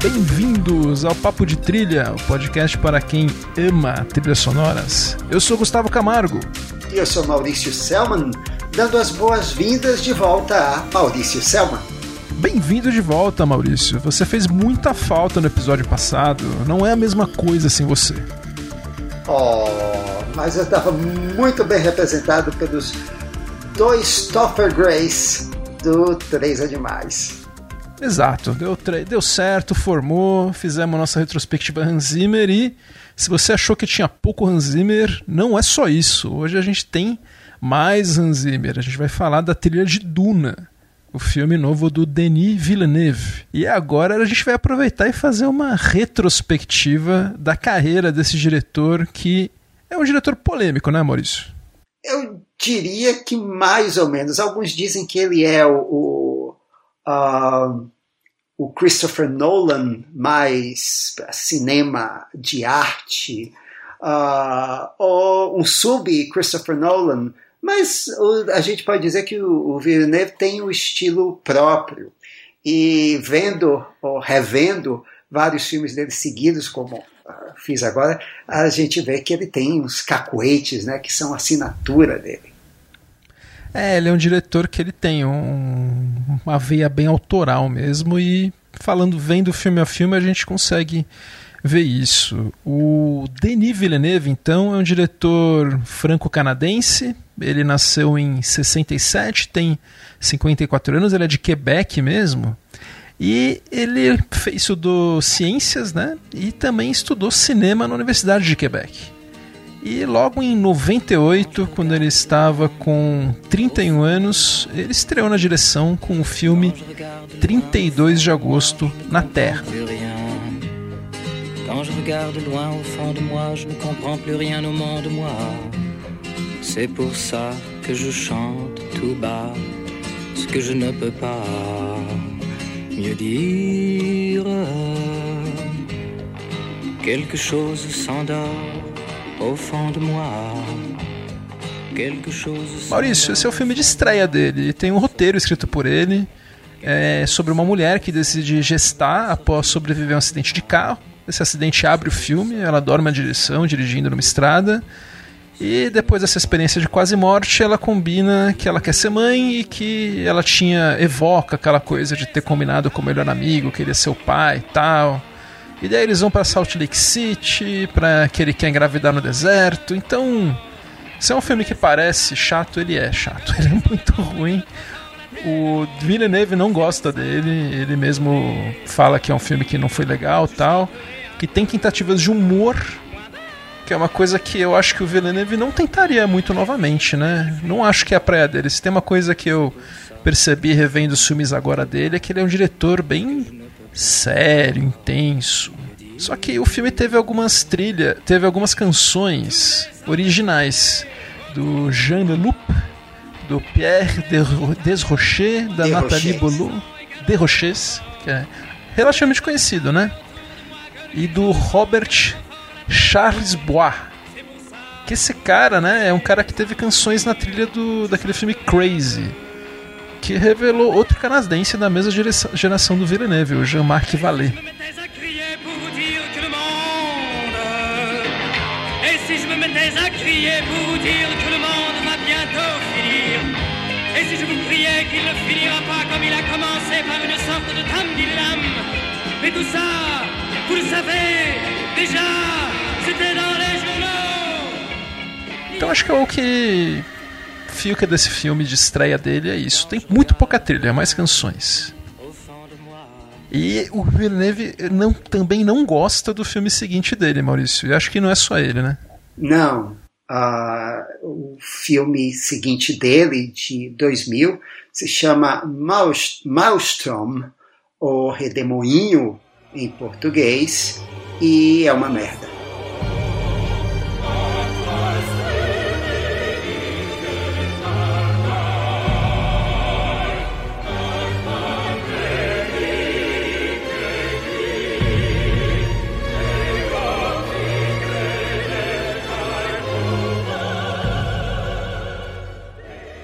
Bem-vindos ao Papo de Trilha, o podcast para quem ama trilhas sonoras. Eu sou Gustavo Camargo. E eu sou Maurício Selman, dando as boas-vindas de volta a Maurício Selman. Bem-vindo de volta, Maurício. Você fez muita falta no episódio passado. Não é a mesma coisa sem você. Oh, mas eu estava muito bem representado pelos dois Topper Grace do Três Animais. Exato, deu, deu certo, formou, fizemos nossa retrospectiva Hans Zimmer e se você achou que tinha pouco Hans Zimmer, não é só isso. Hoje a gente tem mais Hans Zimmer. A gente vai falar da trilha de Duna, o filme novo do Denis Villeneuve. E agora a gente vai aproveitar e fazer uma retrospectiva da carreira desse diretor que é um diretor polêmico, né, Maurício? Eu diria que mais ou menos. Alguns dizem que ele é o, o uh, o Christopher Nolan mais cinema de arte, uh, ou um sub-Christopher Nolan, mas a gente pode dizer que o, o Villeneuve tem um estilo próprio. E vendo ou revendo vários filmes dele seguidos, como uh, fiz agora, a gente vê que ele tem uns cacuetes, né, que são assinatura dele. É, ele é um diretor que ele tem um, uma veia bem autoral mesmo e falando, vendo filme a filme, a gente consegue ver isso. O Denis Villeneuve, então, é um diretor franco-canadense. Ele nasceu em 67, tem 54 anos, ele é de Quebec mesmo. E ele fez estudou ciências, né? E também estudou cinema na Universidade de Quebec. E logo em 98, quando ele estava com 31 anos, ele estreou na direção com o filme 32 de agosto na Terra. Quand je regarde loin au fond de moi, je ne comprends plus rien au monde, moi. C'est pour ça que je chante tout bas ce que je ne peux pas mieux dire. Quelque chose s'endort au fond de moi. Maurício, esse é o filme de estreia dele. Tem um roteiro escrito por ele é, sobre uma mulher que decide gestar após sobreviver a um acidente de carro. Esse acidente abre o filme, ela dorme na direção, dirigindo numa estrada. E depois dessa experiência de quase morte, ela combina que ela quer ser mãe e que ela tinha evoca aquela coisa de ter combinado com o melhor amigo, queria ser o pai e tal. E daí eles vão para Salt Lake City, para que ele quer engravidar no deserto. Então, se é um filme que parece chato, ele é chato. Ele é muito ruim. O Villeneuve não gosta dele, ele mesmo fala que é um filme que não foi legal, tal, que tem tentativas de humor, que é uma coisa que eu acho que o Villeneuve não tentaria muito novamente, né? Não acho que é a praia dele. Se tem uma coisa que eu percebi revendo os filmes agora dele é que ele é um diretor bem sério, intenso. Só que o filme teve algumas trilhas, teve algumas canções originais do Jean Leloup, do Pierre Desrochers, da de Nathalie Boulou, Desrochers, que é relativamente conhecido, né? E do Robert Charles Bois. Que esse cara, né, é um cara que teve canções na trilha do, daquele filme Crazy que revelou outro canadense da mesma geração do Villeneuve, o Jean-Marc Vallée. Qu'il ne finira pas comme il a commencé par une sorte de tambilam Mais tout ça, vous le savez, déjà, c'était dans les journaux Então acho que é o que fica desse filme de estreia dele é isso. Tem muito pouca trilha, é mais canções. E o Villeneuve não, também não gosta do filme seguinte dele, Maurício. Eu acho que não é só ele, né? Não. Uh, o filme seguinte dele, de 2000, se chama Maelstrom, ou Redemoinho em português e é uma merda.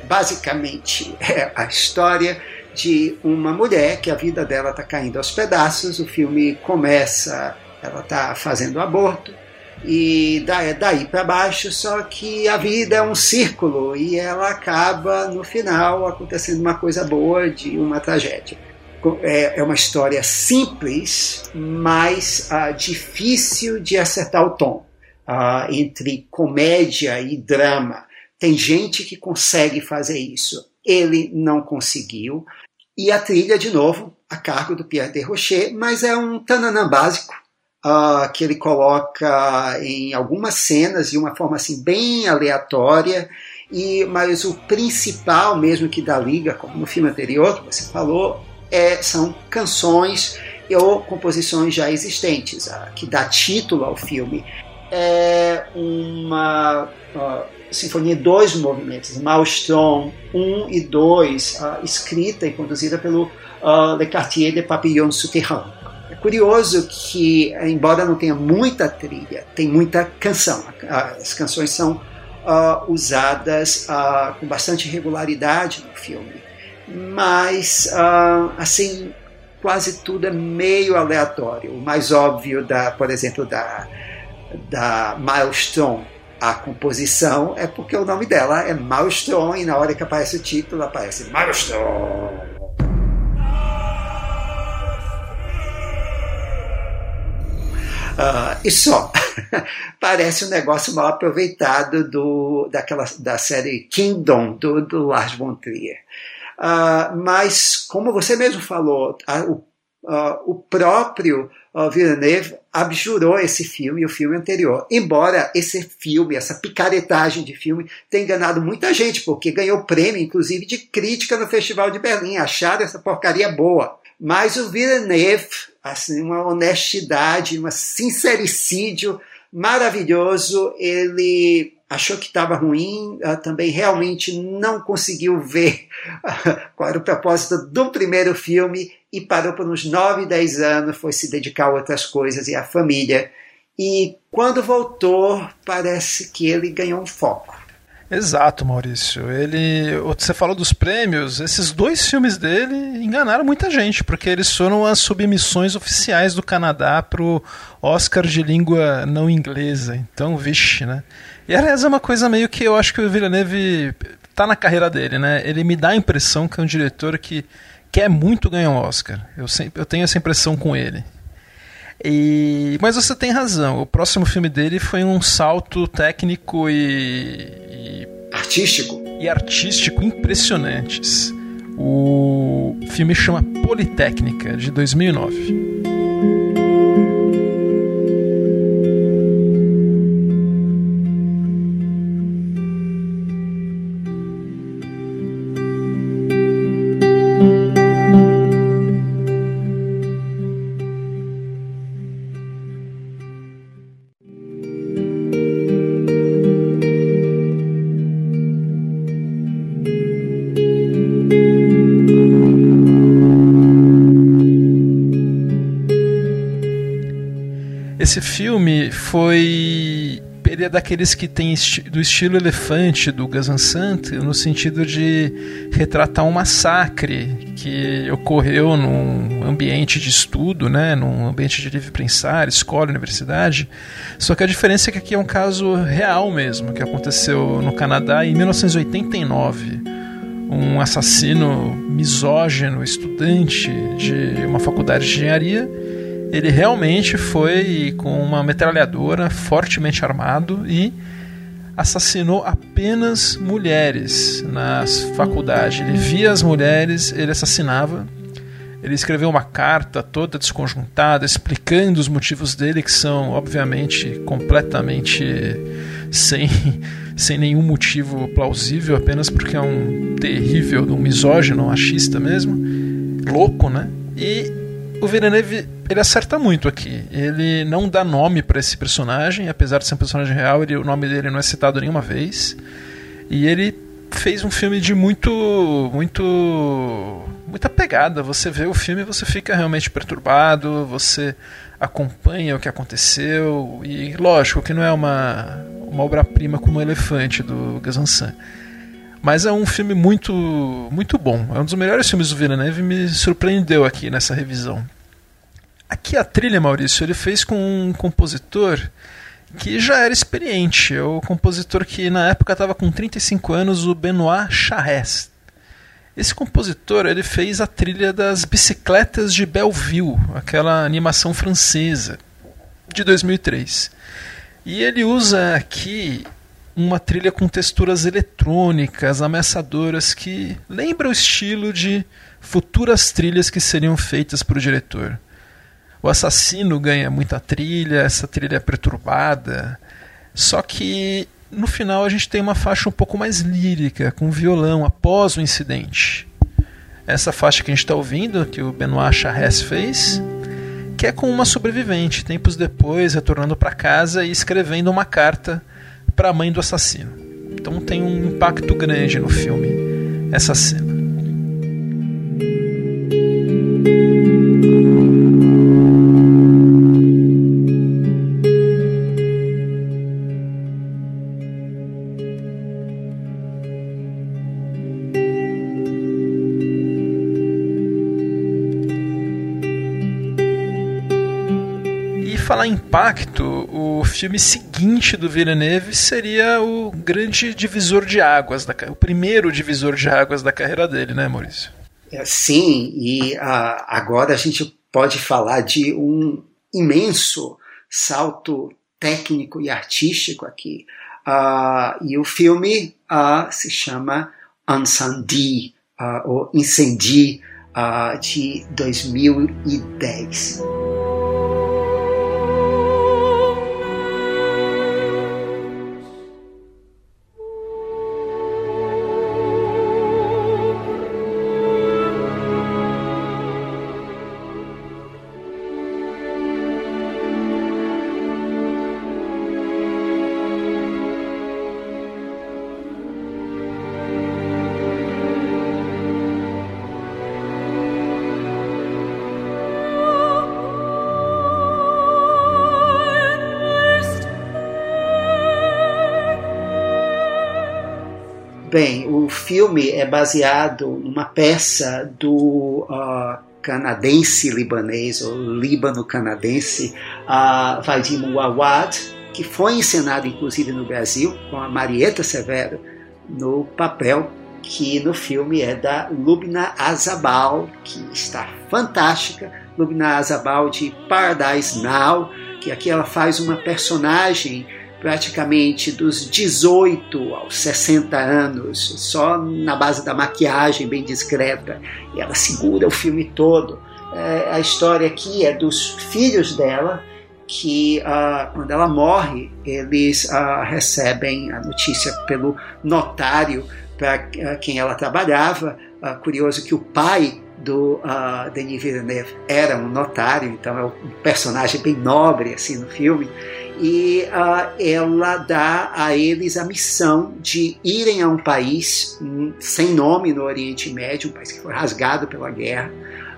Basicamente é a história de uma mulher que a vida dela está caindo aos pedaços. O filme começa, ela está fazendo aborto e é daí para baixo, só que a vida é um círculo e ela acaba no final acontecendo uma coisa boa de uma tragédia. É, é uma história simples, mas uh, difícil de acertar o tom uh, entre comédia e drama. Tem gente que consegue fazer isso. Ele não conseguiu. E a trilha, de novo, a cargo do Pierre de Rocher, mas é um tananã básico uh, que ele coloca em algumas cenas de uma forma assim bem aleatória. E, mas o principal mesmo que dá liga, como no filme anterior que você falou, é, são canções ou composições já existentes, uh, que dá título ao filme. É uma uh, sinfonia dois movimentos, Maelstrom 1 e 2, uh, escrita e conduzida pelo uh, Le Quartier de Papillon Souterrain. É curioso que, embora não tenha muita trilha, tem muita canção. As canções são uh, usadas com bastante regularidade no filme, mas, assim, quase tudo é meio aleatório. O mais óbvio, da, por exemplo, da, da Maelstrom a composição é porque o nome dela é Maelstrom e na hora que aparece o título aparece Maelstrom. Uh, e só parece um negócio mal aproveitado do, daquela, da série Kingdom do, do Lars von Trier. Uh, mas, como você mesmo falou, a, o, uh, o próprio uh, Villeneuve abjurou esse filme e o filme anterior. Embora esse filme, essa picaretagem de filme, tenha enganado muita gente, porque ganhou prêmio, inclusive, de crítica no Festival de Berlim. Acharam essa porcaria boa. Mas o Villeneuve, assim, uma honestidade, um sincericídio maravilhoso, ele achou que estava ruim, uh, também realmente não conseguiu ver qual era o propósito do primeiro filme e parou por uns 9, 10 anos, foi se dedicar a outras coisas e à família. E quando voltou, parece que ele ganhou um foco. Exato, Maurício. Ele, você falou dos prêmios, esses dois filmes dele enganaram muita gente, porque eles foram as submissões oficiais do Canadá para o Oscar de língua não inglesa. Então, vixe, né? E aliás, é uma coisa meio que eu acho que o Villeneuve tá na carreira dele, né? Ele me dá a impressão que é um diretor que quer muito ganhar um Oscar. Eu, sempre, eu tenho essa impressão com ele. E, mas você tem razão. O próximo filme dele foi um salto técnico e, e artístico e artístico impressionantes. O filme chama Politécnica de 2009. Esse filme foi ele é daqueles que tem esti do estilo elefante do Gazan Sant, no sentido de retratar um massacre que ocorreu num ambiente de estudo, né, num ambiente de livre pensar, escola, universidade. Só que a diferença é que aqui é um caso real mesmo, que aconteceu no Canadá em 1989. Um assassino misógino, estudante de uma faculdade de engenharia, ele realmente foi com uma metralhadora fortemente armado e assassinou apenas mulheres nas faculdades. Ele via as mulheres, ele assassinava. Ele escreveu uma carta toda desconjuntada, explicando os motivos dele, que são, obviamente, completamente sem, sem nenhum motivo plausível, apenas porque é um terrível, um misógino, um machista mesmo, louco, né? E o Villeneuve ele acerta muito aqui. Ele não dá nome para esse personagem, apesar de ser um personagem real, ele, o nome dele não é citado nenhuma vez. E ele fez um filme de muito muito muita pegada. Você vê o filme e você fica realmente perturbado, você acompanha o que aconteceu e lógico que não é uma uma obra-prima como o Elefante do Gazansan. Mas é um filme muito, muito bom. É um dos melhores filmes do Villeneuve me surpreendeu aqui nessa revisão. Aqui a trilha, Maurício, ele fez com um compositor que já era experiente. É o compositor que na época estava com 35 anos, o Benoit Charest. Esse compositor ele fez a trilha das Bicicletas de Belleville, aquela animação francesa de 2003. E ele usa aqui uma trilha com texturas eletrônicas, ameaçadoras, que lembra o estilo de futuras trilhas que seriam feitas para o diretor. O assassino ganha muita trilha, essa trilha é perturbada. Só que no final a gente tem uma faixa um pouco mais lírica, com violão, após o incidente. Essa faixa que a gente está ouvindo, que o Benoit Charres fez, que é com uma sobrevivente, tempos depois, retornando para casa e escrevendo uma carta para a mãe do assassino. Então tem um impacto grande no filme essa cena. falar em impacto, o filme seguinte do Villeneuve seria o grande divisor de águas, da, o primeiro divisor de águas da carreira dele, né, Maurício? É, sim, e uh, agora a gente pode falar de um imenso salto técnico e artístico aqui. Uh, e o filme uh, se chama Incendie, ou Incendie, de 2010. Filme é baseado numa peça do uh, canadense libanês, ou líbano-canadense, uh, Vadim Wawad, que foi encenado inclusive no Brasil, com a Marieta Severo no papel que no filme é da Lubna Azabal, que está fantástica. Lubna Azabal de Paradise Now, que aqui ela faz uma personagem praticamente dos 18 aos 60 anos, só na base da maquiagem bem discreta, e ela segura o filme todo. É, a história aqui é dos filhos dela, que uh, quando ela morre, eles uh, recebem a notícia pelo notário para uh, quem ela trabalhava. curioso que o pai do uh, Denis Villeneuve era um notário, então é um personagem bem nobre assim no filme e uh, ela dá a eles a missão de irem a um país um, sem nome no Oriente Médio, um país que foi rasgado pela guerra,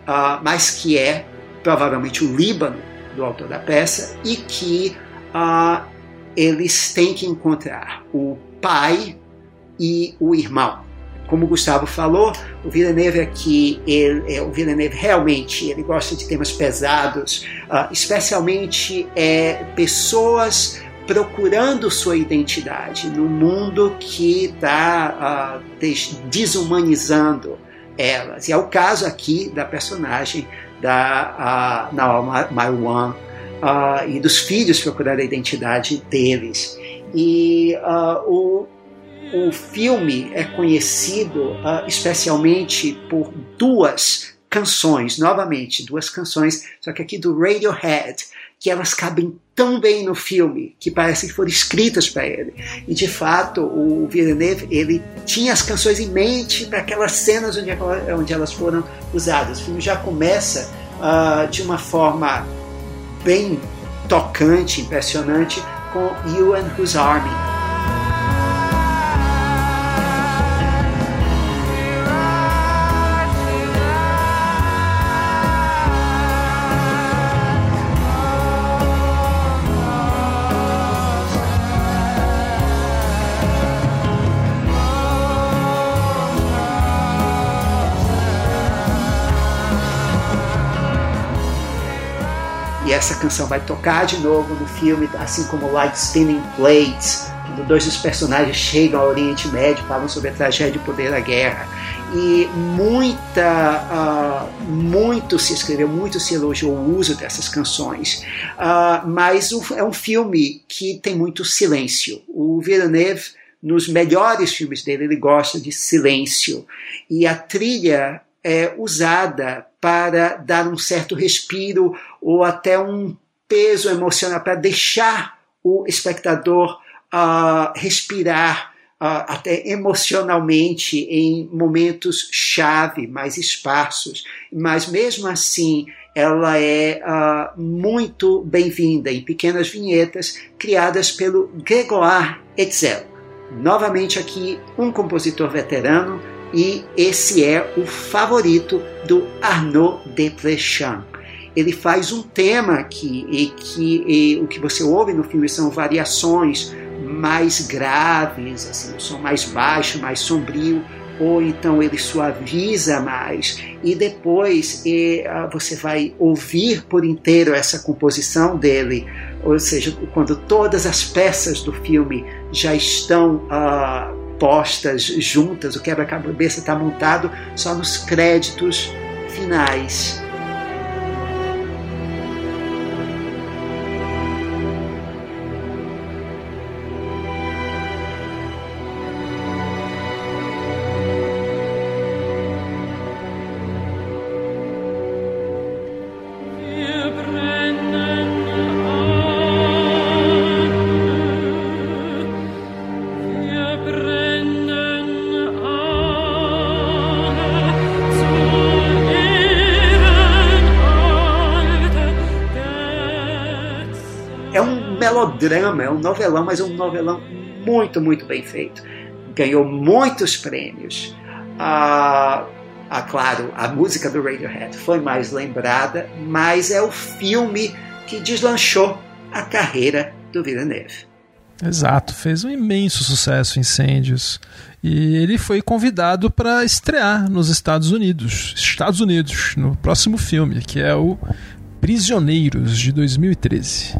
uh, mas que é provavelmente o Líbano do autor da peça e que uh, eles têm que encontrar o pai e o irmão como o Gustavo falou, o Villeneuve aqui, ele, é, o Villeneuve realmente ele gosta de temas pesados, uh, especialmente é, pessoas procurando sua identidade no mundo que está uh, desumanizando elas. E é o caso aqui da personagem da uh, Naomi Marwan uh, e dos filhos procurando a identidade deles. E uh, o o filme é conhecido uh, especialmente por duas canções, novamente, duas canções, só que aqui do Radiohead, que elas cabem tão bem no filme que parece que foram escritas para ele. E de fato, o Villeneuve ele tinha as canções em mente para aquelas cenas onde, onde elas foram usadas. O filme já começa uh, de uma forma bem tocante, impressionante, com You and Whose Army. Essa canção vai tocar de novo no filme, assim como Like Spinning Blades, quando dois dos personagens chegam ao Oriente Médio, falam sobre a tragédia e o poder da guerra. E muita, uh, muito se escreveu, muito se elogiou o uso dessas canções, uh, mas é um filme que tem muito silêncio. O Villeneuve, nos melhores filmes dele, ele gosta de silêncio. E a trilha é usada para dar um certo respiro ou até um peso emocional, para deixar o espectador uh, respirar uh, até emocionalmente em momentos chave, mais esparsos. Mas mesmo assim, ela é uh, muito bem-vinda em pequenas vinhetas criadas pelo Grégoire Etzel. Novamente aqui, um compositor veterano, e esse é o favorito do Arnaud Desplechin ele faz um tema aqui e que e, o que você ouve no filme são variações mais graves, assim, um som mais baixo, mais sombrio, ou então ele suaviza mais e depois e, uh, você vai ouvir por inteiro essa composição dele, ou seja, quando todas as peças do filme já estão uh, postas juntas, o quebra-cabeça está montado só nos créditos finais. Drama, é um novelão, mas um novelão muito, muito bem feito. Ganhou muitos prêmios. Ah, ah, claro, a música do Radiohead foi mais lembrada, mas é o filme que deslanchou a carreira do Villeneuve. Exato, fez um imenso sucesso Incêndios. E ele foi convidado para estrear nos Estados Unidos, Estados Unidos, no próximo filme, que é o Prisioneiros de 2013.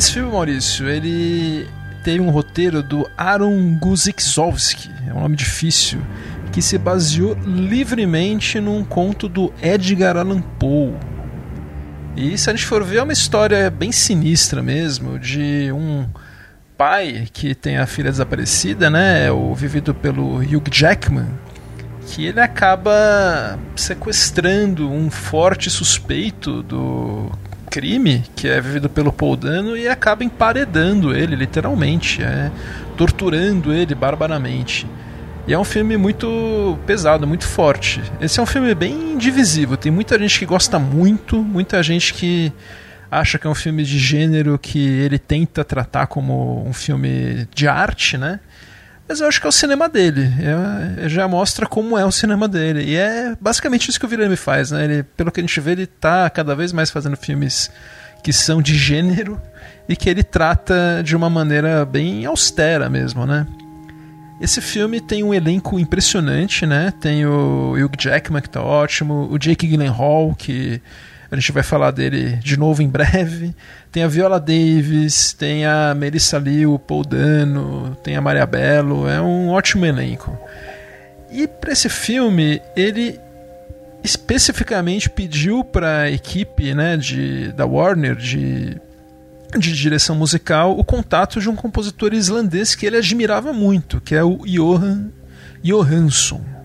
Esse filme, Maurício, ele tem um roteiro do Aaron Guzikowski, é um nome difícil, que se baseou livremente num conto do Edgar Allan Poe. E se a gente for ver, é uma história bem sinistra mesmo, de um pai que tem a filha desaparecida, né, o vivido pelo Hugh Jackman, que ele acaba sequestrando um forte suspeito do crime que é vivido pelo Paul Dano e acaba emparedando ele, literalmente, é, torturando ele barbaramente. E é um filme muito pesado, muito forte. Esse é um filme bem divisível. Tem muita gente que gosta muito, muita gente que acha que é um filme de gênero que ele tenta tratar como um filme de arte, né? Mas eu acho que é o cinema dele. É, já mostra como é o cinema dele. E é basicamente isso que o Villeneuve faz, né? Ele, pelo que a gente vê, ele está cada vez mais fazendo filmes que são de gênero e que ele trata de uma maneira bem austera mesmo, né? Esse filme tem um elenco impressionante, né? Tem o Hugh Jackman, que tá ótimo, o Jake Gyllenhaal, que a gente vai falar dele de novo em breve. Tem a Viola Davis, tem a Melissa Liu, Paul Dano, tem a Maria Bello, é um ótimo elenco. E para esse filme, ele especificamente pediu para a equipe né, de, da Warner de, de direção musical o contato de um compositor islandês que ele admirava muito, que é o Johan Johansson.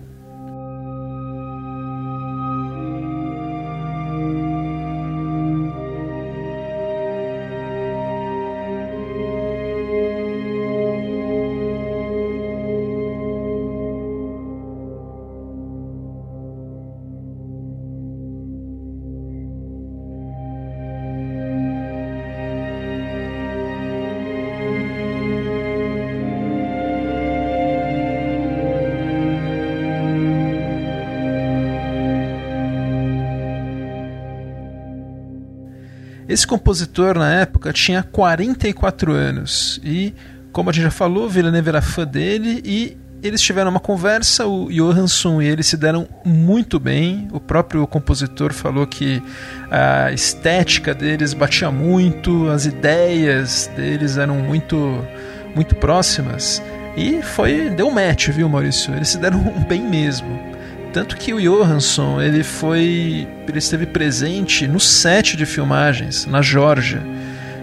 Esse compositor na época tinha 44 anos e, como a gente já falou, Villeneuve era fã dele e eles tiveram uma conversa, o Johansson e ele se deram muito bem. O próprio compositor falou que a estética deles batia muito, as ideias deles eram muito muito próximas e foi deu match, viu, Maurício? Eles se deram bem mesmo. Tanto que o Johansson, ele foi ele esteve presente no set de filmagens na Geórgia.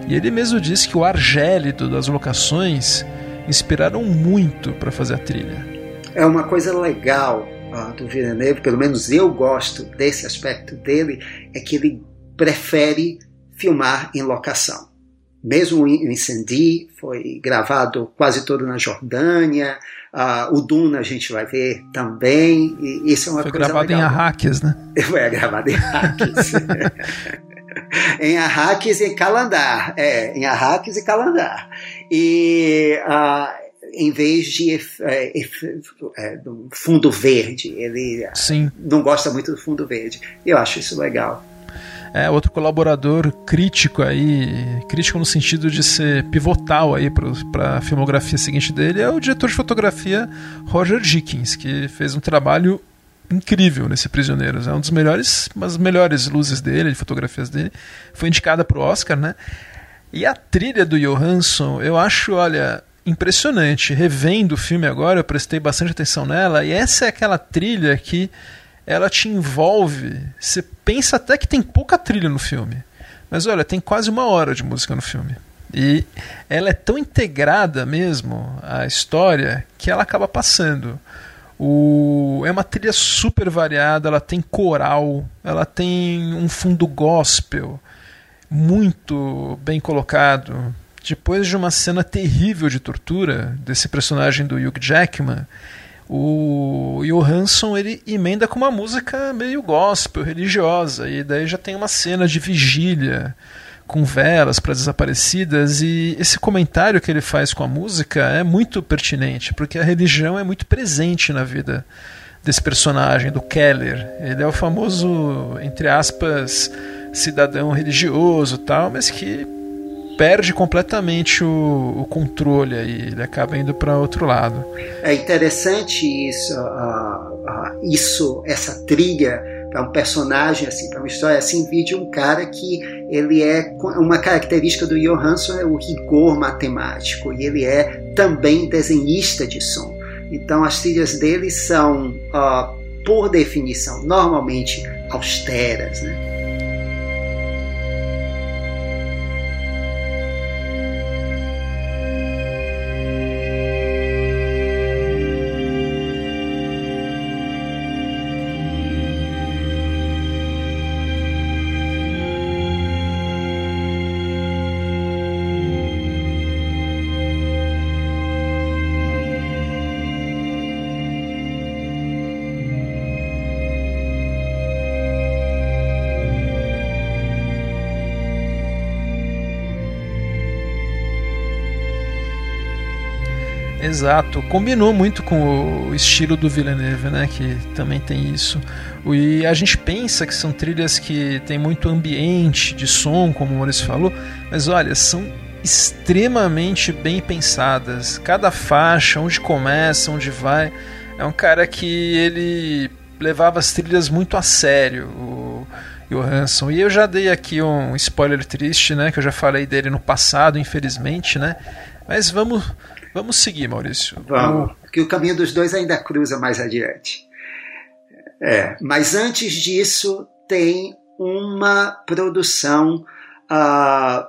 E ele mesmo disse que o ar gélido das locações inspiraram muito para fazer a trilha. É uma coisa legal uh, do Villeneuve, pelo menos eu gosto desse aspecto dele, é que ele prefere filmar em locação. Mesmo o Incendi foi gravado quase todo na Jordânia, uh, o Duna a gente vai ver também, e isso é uma foi coisa gravado legal. em Arrakis, né? Foi gravado em Arrakis. em Arrakis e Calandar. É, em Arrakis e Calandar. E uh, em vez de é, é, do fundo verde, ele Sim. não gosta muito do fundo verde. Eu acho isso legal. É, outro colaborador crítico aí, crítico no sentido de ser pivotal aí para a filmografia seguinte dele, é o diretor de fotografia Roger Dickens, que fez um trabalho incrível nesse Prisioneiros. É um dos melhores, umas melhores luzes dele, de fotografias dele. Foi indicada para o Oscar, né? E a trilha do Johansson, eu acho, olha, impressionante. Revendo o filme agora, eu prestei bastante atenção nela, e essa é aquela trilha que ela te envolve. Você pensa até que tem pouca trilha no filme. Mas olha, tem quase uma hora de música no filme. E ela é tão integrada mesmo à história que ela acaba passando. O... É uma trilha super variada, ela tem coral, ela tem um fundo gospel muito bem colocado. Depois de uma cena terrível de tortura desse personagem do Hugh Jackman, o Johansson ele emenda com uma música meio gospel, religiosa, e daí já tem uma cena de vigília com velas para desaparecidas e esse comentário que ele faz com a música é muito pertinente, porque a religião é muito presente na vida desse personagem, do Keller. Ele é o famoso, entre aspas, cidadão religioso tal, mas que perde completamente o, o controle aí, ele acaba indo para outro lado. É interessante isso, uh, uh, isso essa trilha para um personagem assim, para uma história assim, de um cara que ele é uma característica do Johansson é o rigor matemático e ele é também desenhista de som. Então as trilhas dele são, uh, por definição, normalmente austeras, né? Exato, combinou muito com o estilo do Villeneuve, né? Que também tem isso. E a gente pensa que são trilhas que tem muito ambiente de som, como o Maurício falou, mas olha, são extremamente bem pensadas. Cada faixa, onde começa, onde vai. É um cara que ele levava as trilhas muito a sério, o Johansson. E eu já dei aqui um spoiler triste, né? Que eu já falei dele no passado, infelizmente, né? Mas vamos Vamos seguir, Maurício. Vamos, porque o caminho dos dois ainda cruza mais adiante. É, mas antes disso, tem uma produção uh,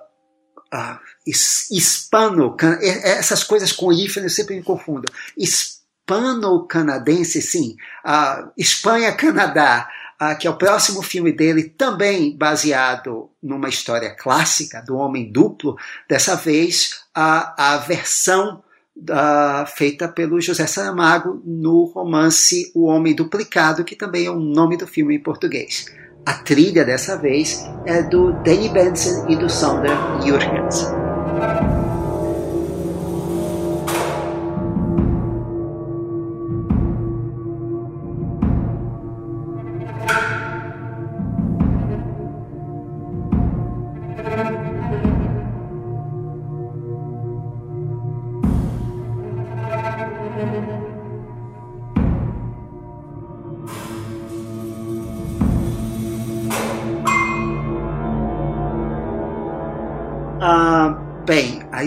uh, hispano essas coisas com hífen eu sempre me confundo hispano-canadense sim uh, Espanha-Canadá uh, que é o próximo filme dele também baseado numa história clássica do homem duplo dessa vez a, a versão Uh, feita pelo José Saramago no romance O Homem Duplicado, que também é o nome do filme em português. A trilha dessa vez é do Danny Benson e do Sander Jurgens.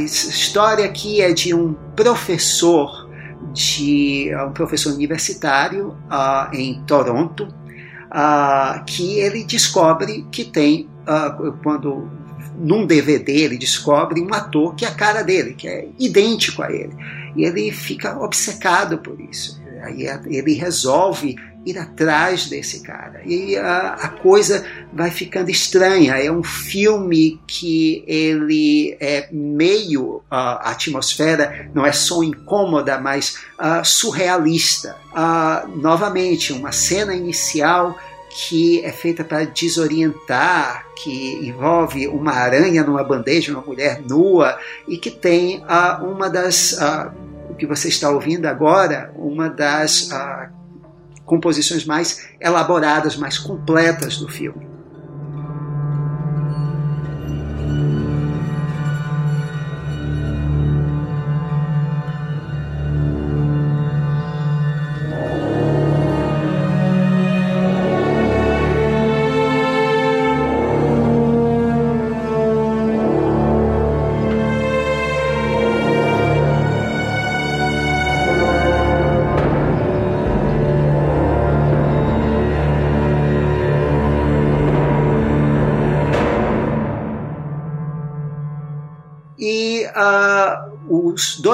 Bem, a história aqui é de um professor de um professor universitário uh, em Toronto uh, que ele descobre que tem uh, quando num DVD ele descobre um ator que é a cara dele, que é idêntico a ele. E ele fica obcecado por isso. Aí ele resolve ir atrás desse cara. E a, a, coisa vai ficando estranha. É um filme que ele é meio a atmosfera, não é só incômoda, mas uh, surrealista. Uh, novamente, uma cena inicial que é feita para desorientar, que envolve uma aranha numa bandeja, uma mulher nua, e que tem uh, uma das. Uh, o que você está ouvindo agora, uma das uh, composições mais elaboradas, mais completas do filme.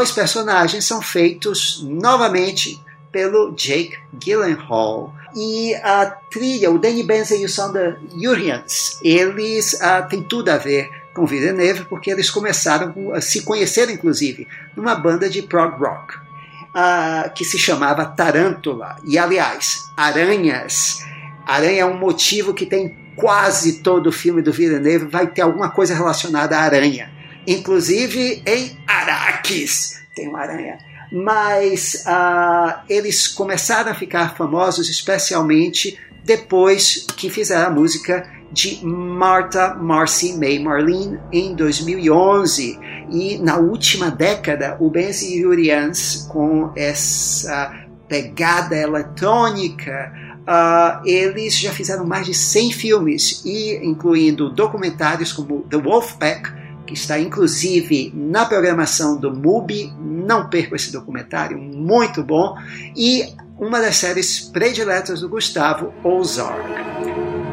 Dois personagens são feitos novamente pelo Jake Gyllenhaal. E a trilha, o Danny Benson e o Sander Urians, eles uh, têm tudo a ver com Villeneuve, porque eles começaram a se conhecer, inclusive, numa banda de prog rock, uh, que se chamava Tarântula. E, aliás, aranhas. Aranha é um motivo que tem quase todo o filme do Villeneuve, vai ter alguma coisa relacionada à aranha inclusive em Araques tem uma aranha. Mas uh, eles começaram a ficar famosos especialmente depois que fizeram a música de Martha Marcy May Marlene em 2011 e na última década o Benzi Yurians com essa pegada eletrônica uh, eles já fizeram mais de 100 filmes e incluindo documentários como The Wolfpack que está inclusive na programação do MUBI. Não perca esse documentário, muito bom. E uma das séries prediletas do Gustavo, Ozark.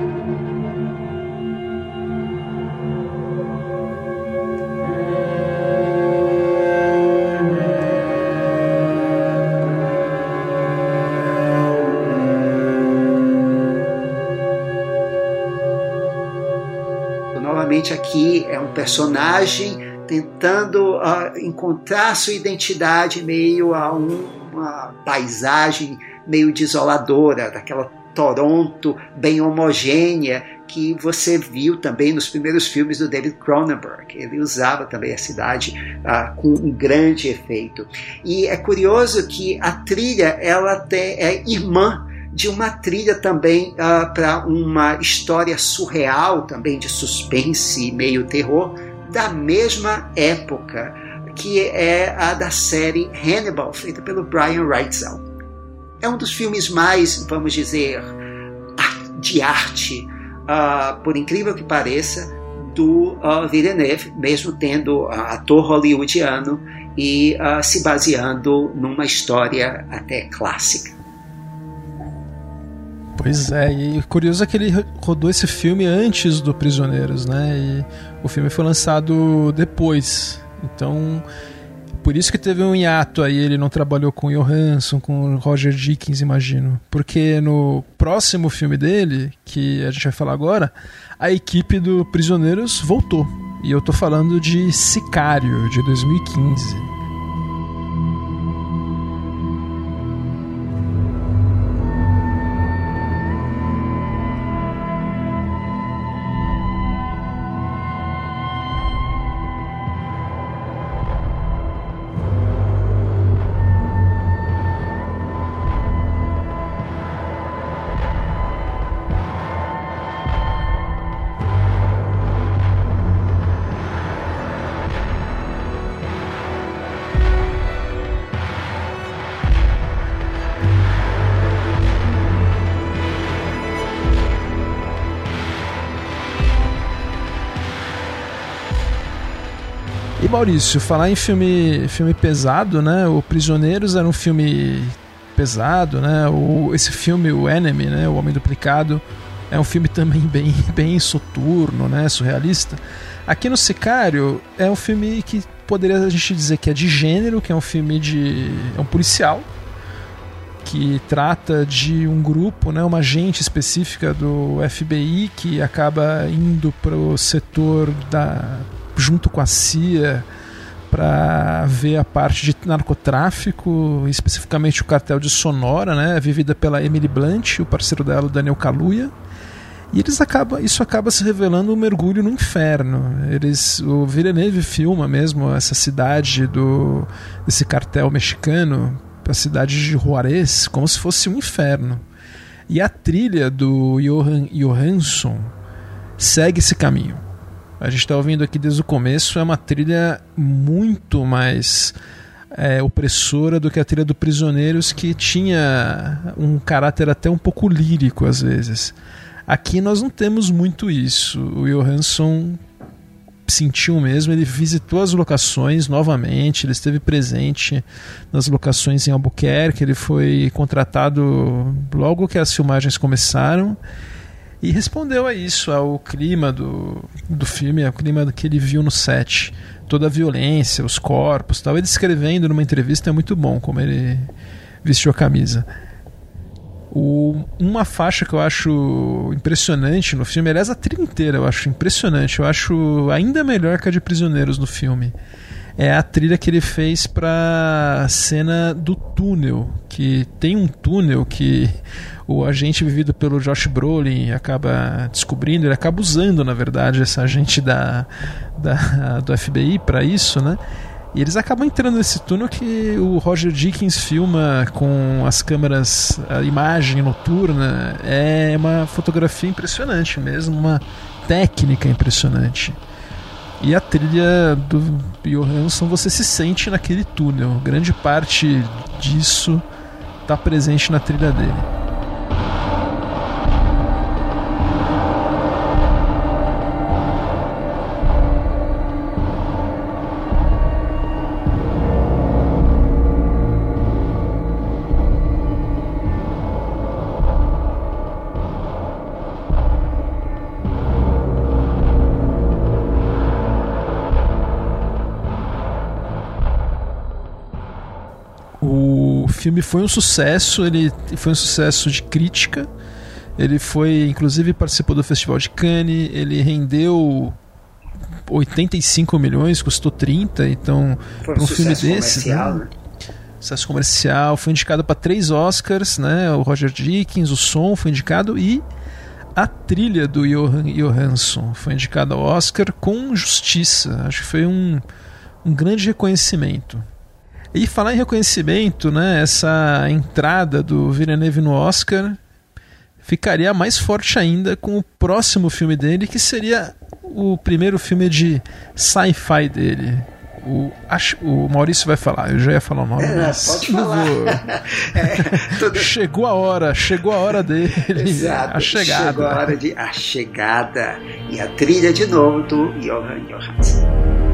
Aqui é um personagem tentando uh, encontrar sua identidade meio a um, uma paisagem meio desoladora, daquela Toronto bem homogênea que você viu também nos primeiros filmes do David Cronenberg. Ele usava também a cidade uh, com um grande efeito. E é curioso que a trilha ela tem, é irmã de uma trilha também uh, ah, para uma história surreal, também de suspense, meio terror, da mesma época, que é a da série Hannibal, feita pelo Brian Reitzel. É um dos filmes mais, vamos dizer, de arte, uh, por incrível que pareça, do uh, Villeneuve, mesmo tendo uh, ator hollywoodiano e uh, se baseando numa história até clássica. Pois é, e curioso é que ele rodou esse filme antes do Prisioneiros, né? E o filme foi lançado depois. Então, por isso que teve um hiato aí, ele não trabalhou com Johansson, com Roger Dickens, imagino. Porque no próximo filme dele, que a gente vai falar agora, a equipe do Prisioneiros voltou. E eu tô falando de Sicário, de 2015. Maurício, falar em filme, filme pesado, né? O Prisioneiros era um filme pesado, né? O, esse filme, o Enemy, né? O Homem Duplicado, é um filme também bem, bem soturno, né? Surrealista. Aqui no Sicário é um filme que poderia a gente dizer que é de gênero, que é um filme de. é um policial, que trata de um grupo, né, uma agente específica do FBI que acaba indo para o setor da junto com a CIA para ver a parte de narcotráfico, especificamente o cartel de Sonora, né, vivida pela Emily Blunt, o parceiro dela, Daniel Kaluuya. E eles acaba, isso acaba se revelando um mergulho no inferno. Eles, o Villeneuve filma mesmo essa cidade do desse cartel mexicano, a cidade de Juarez, como se fosse um inferno. E a trilha do Johan Johansson segue esse caminho. A gente está ouvindo aqui desde o começo, é uma trilha muito mais é, opressora do que a trilha do Prisioneiros, que tinha um caráter até um pouco lírico às vezes. Aqui nós não temos muito isso. O Johansson sentiu mesmo, ele visitou as locações novamente, ele esteve presente nas locações em Albuquerque, ele foi contratado logo que as filmagens começaram e respondeu a isso, ao clima do, do filme, ao clima que ele viu no set. Toda a violência, os corpos, tal. Ele escrevendo numa entrevista é muito bom como ele vestiu a camisa. O, uma faixa que eu acho impressionante no filme, aliás, a trilha inteira eu acho impressionante, eu acho ainda melhor que a de Prisioneiros no filme. É a trilha que ele fez para cena do túnel, que tem um túnel que o agente vivido pelo Josh Brolin acaba descobrindo, ele acaba usando, na verdade, essa agente da, da do FBI para isso, né? E eles acabam entrando nesse túnel que o Roger Dickens filma com as câmeras, a imagem noturna. É uma fotografia impressionante mesmo, uma técnica impressionante. E a trilha do Johansson, você se sente naquele túnel. Grande parte disso está presente na trilha dele. Filme foi um sucesso, ele foi um sucesso de crítica. Ele foi, inclusive, participou do Festival de Cannes, ele rendeu 85 milhões, custou 30, então para um, um filme desses, né? né? Sucesso comercial, foi indicado para três Oscars, né? O Roger Dickens, o som foi indicado e a trilha do Johan Johansson foi indicada ao Oscar com justiça. Acho que foi um, um grande reconhecimento. E falar em reconhecimento, né, essa entrada do Villeneuve no Oscar ficaria mais forte ainda com o próximo filme dele, que seria o primeiro filme de sci-fi dele. O, acho, o Maurício vai falar, eu já ia falar o nome. É, pode falar. é, tudo... Chegou a hora, chegou a hora dele. Exato, a chegada. Chegou a hora de A Chegada. E a trilha de novo do Johan Johansson.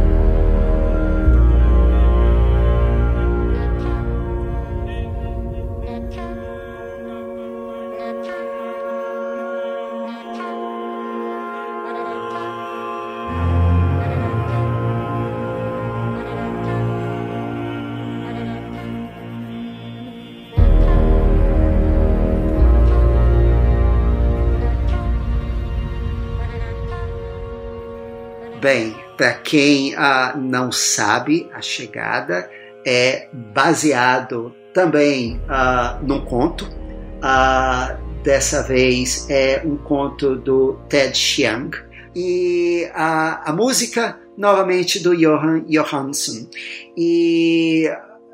Para quem ah, não sabe, a chegada é baseado também ah, num conto. Ah, dessa vez é um conto do Ted Chiang. E a, a música, novamente, do Johan Johansson. E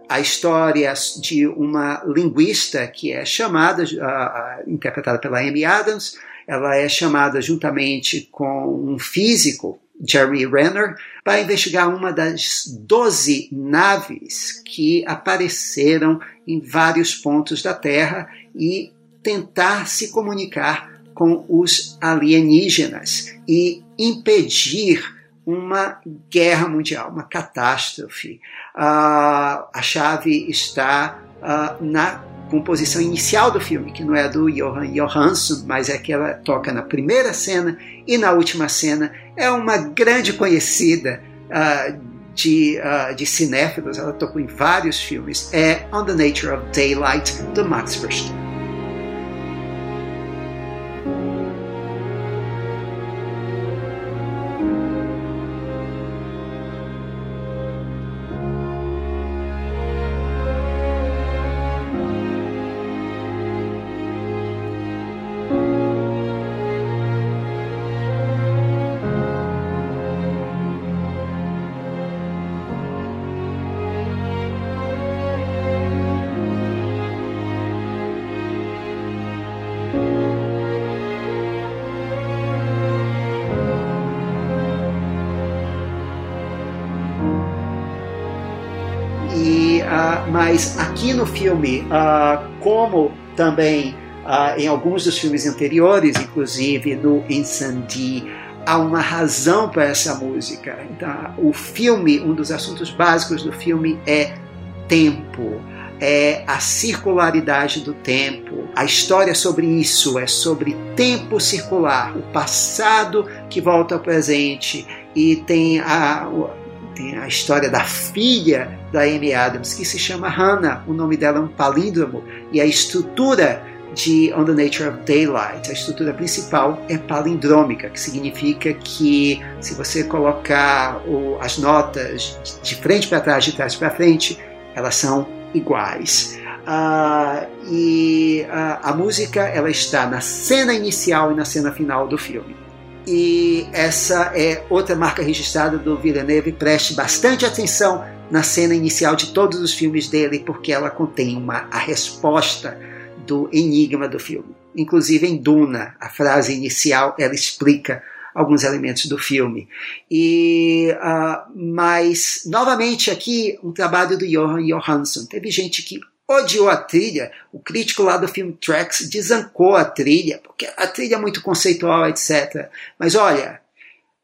a história de uma linguista que é chamada, uh, interpretada pela Amy Adams, ela é chamada juntamente com um físico Jerry Renner, para investigar uma das 12 naves que apareceram em vários pontos da Terra e tentar se comunicar com os alienígenas e impedir uma guerra mundial, uma catástrofe. Uh, a chave está uh, na composição inicial do filme, que não é do Johan Johansson, mas é que ela toca na primeira cena e na última cena. É uma grande conhecida uh, de, uh, de cinéfilos, ela tocou em vários filmes. É On the Nature of Daylight, do Max Verstappen. Mas aqui no filme, uh, como também uh, em alguns dos filmes anteriores, inclusive no Incendie, há uma razão para essa música. Então, o filme, um dos assuntos básicos do filme é tempo, é a circularidade do tempo. A história é sobre isso, é sobre tempo circular, o passado que volta ao presente e tem a, tem a história da filha da Amy Adams, que se chama Hannah, o nome dela é um palíndromo, e a estrutura de On the Nature of Daylight, a estrutura principal é palindrômica, que significa que se você colocar o, as notas de frente para trás, de trás para frente, elas são iguais. Uh, e uh, a música ela está na cena inicial e na cena final do filme. E essa é outra marca registrada do Villeneuve. Preste bastante atenção na cena inicial de todos os filmes dele, porque ela contém uma, a resposta do enigma do filme. Inclusive em Duna, a frase inicial ela explica alguns elementos do filme. E, uh, mas, novamente, aqui um trabalho do Johan Johansson. Teve gente que odiou a trilha. O crítico lá do filme Tracks desancou a trilha, porque a trilha é muito conceitual, etc. Mas olha,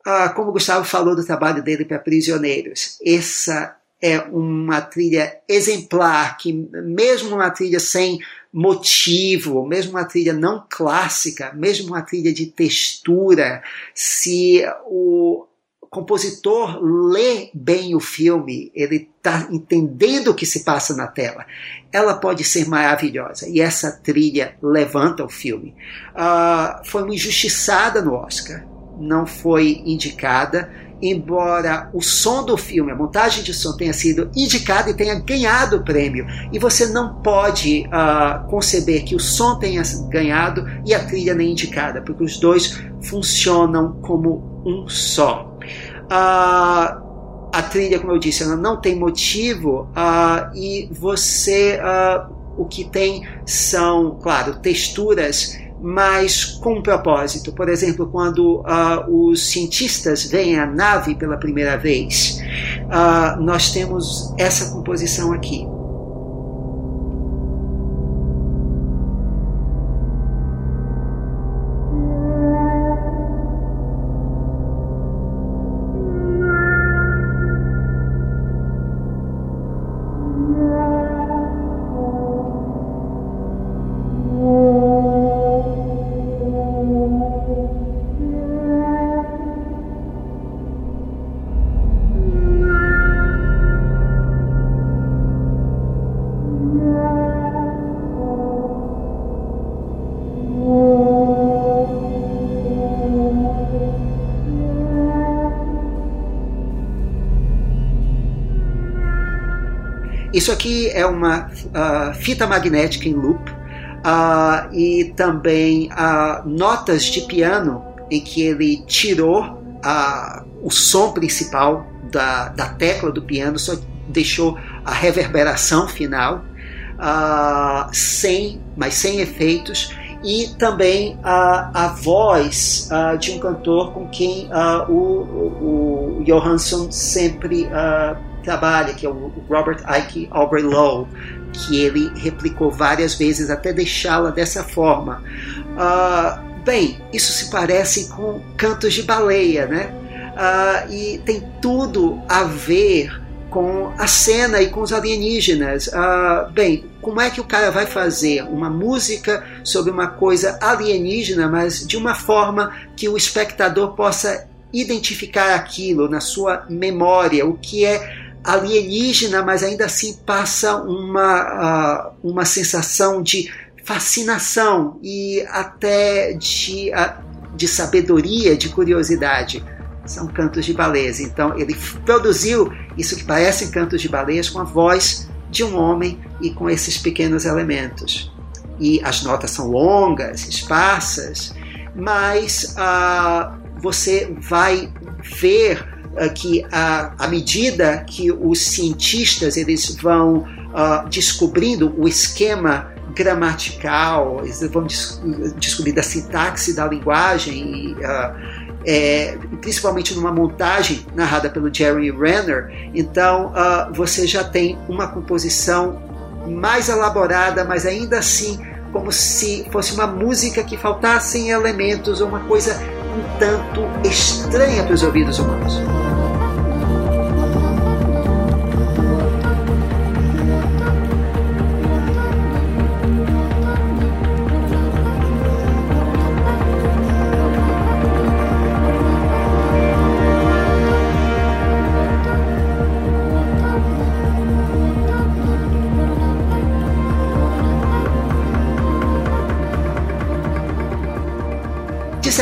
ah, como o Gustavo falou do trabalho dele para Prisioneiros, essa é uma trilha exemplar, que mesmo uma trilha sem motivo, mesmo uma trilha não clássica, mesmo uma trilha de textura, se o, compositor lê bem o filme, ele está entendendo o que se passa na tela, ela pode ser maravilhosa. E essa trilha levanta o filme. Uh, foi uma injustiçada no Oscar, não foi indicada, embora o som do filme, a montagem de som tenha sido indicada e tenha ganhado o prêmio. E você não pode uh, conceber que o som tenha ganhado e a trilha nem indicada, porque os dois funcionam como um só. Uh, a trilha, como eu disse, ela não tem motivo uh, e você uh, o que tem são, claro, texturas, mas com um propósito. Por exemplo, quando uh, os cientistas veem a nave pela primeira vez, nós temos essa composição aqui. Isso aqui é uma uh, fita magnética em loop uh, e também uh, notas de piano em que ele tirou o som principal da, da tecla do piano, só deixou a reverberação final, sem, mas sem efeitos e também a, a voz uh, de um cantor com quem uh, o, o, o, Johansson sempre uh, trabalha, que é o Robert Ike Aubrey Lowe, que ele replicou várias vezes até deixá-la dessa forma. Uh, bem, isso se parece com cantos de baleia, né? uh, e tem tudo a ver com a cena e com os alienígenas. Uh, bem, como é que o cara vai fazer uma música sobre uma coisa alienígena, mas de uma forma que o espectador possa identificar aquilo na sua memória, o que é alienígena, mas ainda assim passa uma, uh, uma sensação de fascinação e até de, uh, de sabedoria, de curiosidade. São cantos de baleias. Então ele produziu isso que parecem cantos de baleias com a voz de um homem e com esses pequenos elementos. E as notas são longas, esparsas, mas uh, você vai ver que uh, à medida que os cientistas eles vão uh, descobrindo o esquema gramatical, eles vão des descobrir da sintaxe da linguagem, é, principalmente numa montagem narrada pelo Jerry Renner, então você já tem uma composição mais elaborada, mas ainda assim como se fosse uma música que faltassem elementos ou uma coisa um tanto estranha para os ouvidos humanos.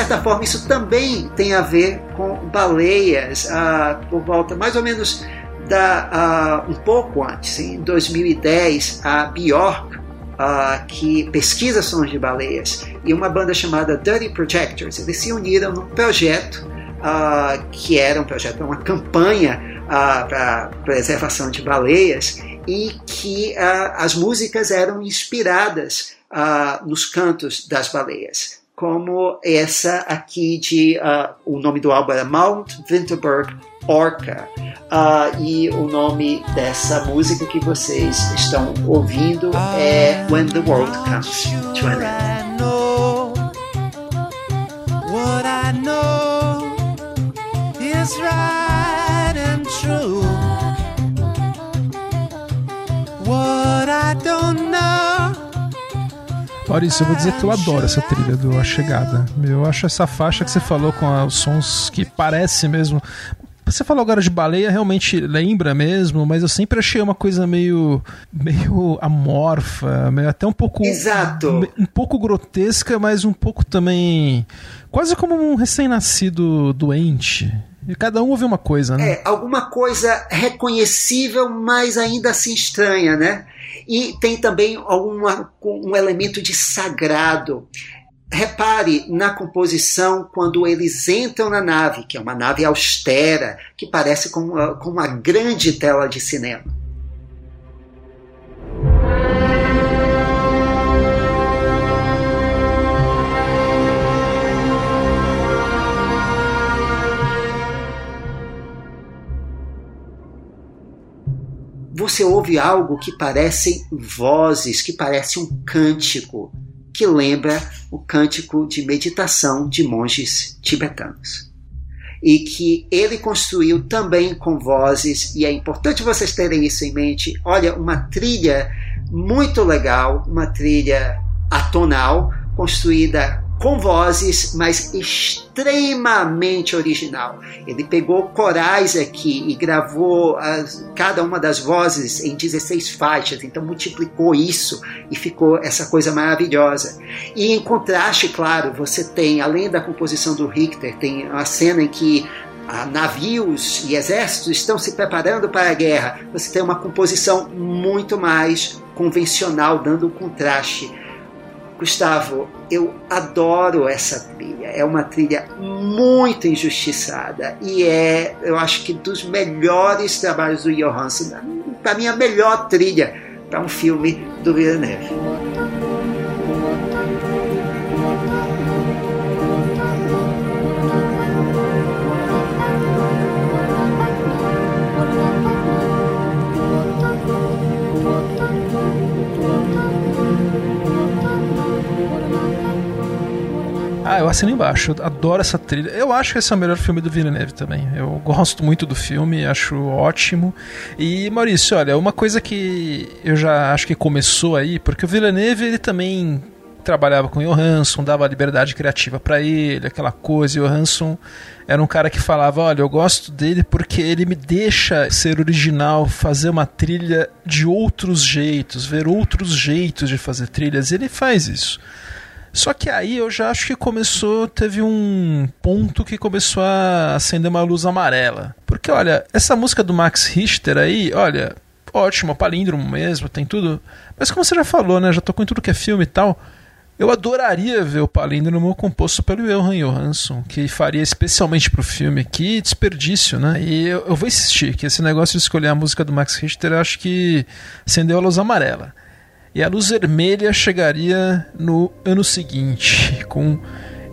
Certa forma, isso também tem a ver com baleias, ah, por volta mais ou menos da, ah, um pouco antes, em 2010, a Bjork, ah, que pesquisa sons de baleias, e uma banda chamada Dirty Projectors, eles se uniram num projeto que era um projeto, uma campanha para preservação de baleias, e que as músicas eram inspiradas nos cantos das baleias como essa aqui de uh, o nome do álbum é Mount Winterberg Orca uh, e o nome dessa música que vocês estão ouvindo é When the World Comes to an End. Maurício, eu vou dizer que eu adoro essa trilha do A Chegada. Eu acho essa faixa que você falou com os sons que parece mesmo. Você falou agora de baleia, realmente lembra mesmo, mas eu sempre achei uma coisa meio meio amorfa, meio até um pouco Exato. um pouco grotesca, mas um pouco também quase como um recém-nascido doente. E cada um ouve uma coisa, né? É, alguma coisa reconhecível, mas ainda assim estranha, né? E tem também alguma, um elemento de sagrado. Repare na composição quando eles entram na nave, que é uma nave austera, que parece com uma, com uma grande tela de cinema. Você ouve algo que parecem vozes, que parece um cântico, que lembra o cântico de meditação de monges tibetanos. E que ele construiu também com vozes, e é importante vocês terem isso em mente. Olha, uma trilha muito legal, uma trilha atonal, construída com vozes, mas extremamente original. Ele pegou corais aqui e gravou as, cada uma das vozes em 16 faixas, então multiplicou isso e ficou essa coisa maravilhosa. E em contraste, claro, você tem, além da composição do Richter, tem a cena em que ah, navios e exércitos estão se preparando para a guerra. Você tem uma composição muito mais convencional, dando um contraste Gustavo, eu adoro essa trilha. É uma trilha muito injustiçada e é, eu acho que dos melhores trabalhos do Johansson. Para mim, a melhor trilha para um filme do Villeneuve. Eu eu assino embaixo. Eu adoro essa trilha. Eu acho que esse é o melhor filme do Villeneuve também. Eu gosto muito do filme, acho ótimo. E Maurício, olha, uma coisa que eu já acho que começou aí, porque o Villeneuve ele também trabalhava com o Johansson, dava liberdade criativa para ele, aquela coisa. E o Johansson era um cara que falava: Olha, eu gosto dele porque ele me deixa ser original, fazer uma trilha de outros jeitos, ver outros jeitos de fazer trilhas. Ele faz isso. Só que aí eu já acho que começou, teve um ponto que começou a acender uma luz amarela. Porque olha, essa música do Max Richter aí, olha, ótimo, palíndromo mesmo, tem tudo. Mas como você já falou, né, já tocou em tudo que é filme e tal. Eu adoraria ver o palíndromo composto pelo Johan Johansson, que faria especialmente pro filme. Que desperdício, né? E eu, eu vou insistir que esse negócio de escolher a música do Max Richter, eu acho que acendeu a luz amarela. E a luz vermelha chegaria no ano seguinte, com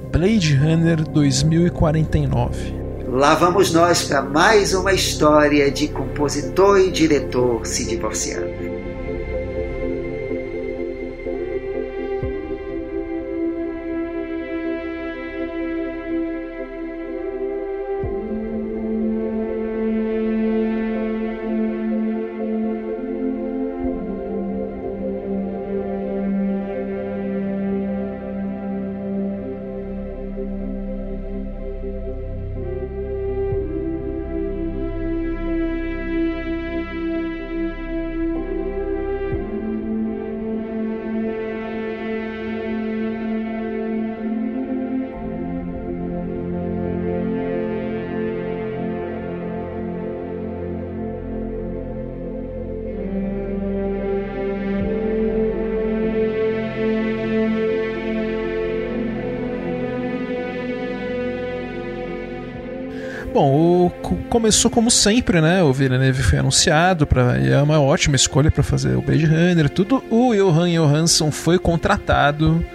Blade Runner 2049. Lá vamos nós para mais uma história de compositor e diretor se divorciando. Começou como sempre, né? O Villeneuve foi anunciado para e é uma ótima escolha para fazer o Blade Runner, tudo. O Johan Johansson foi contratado,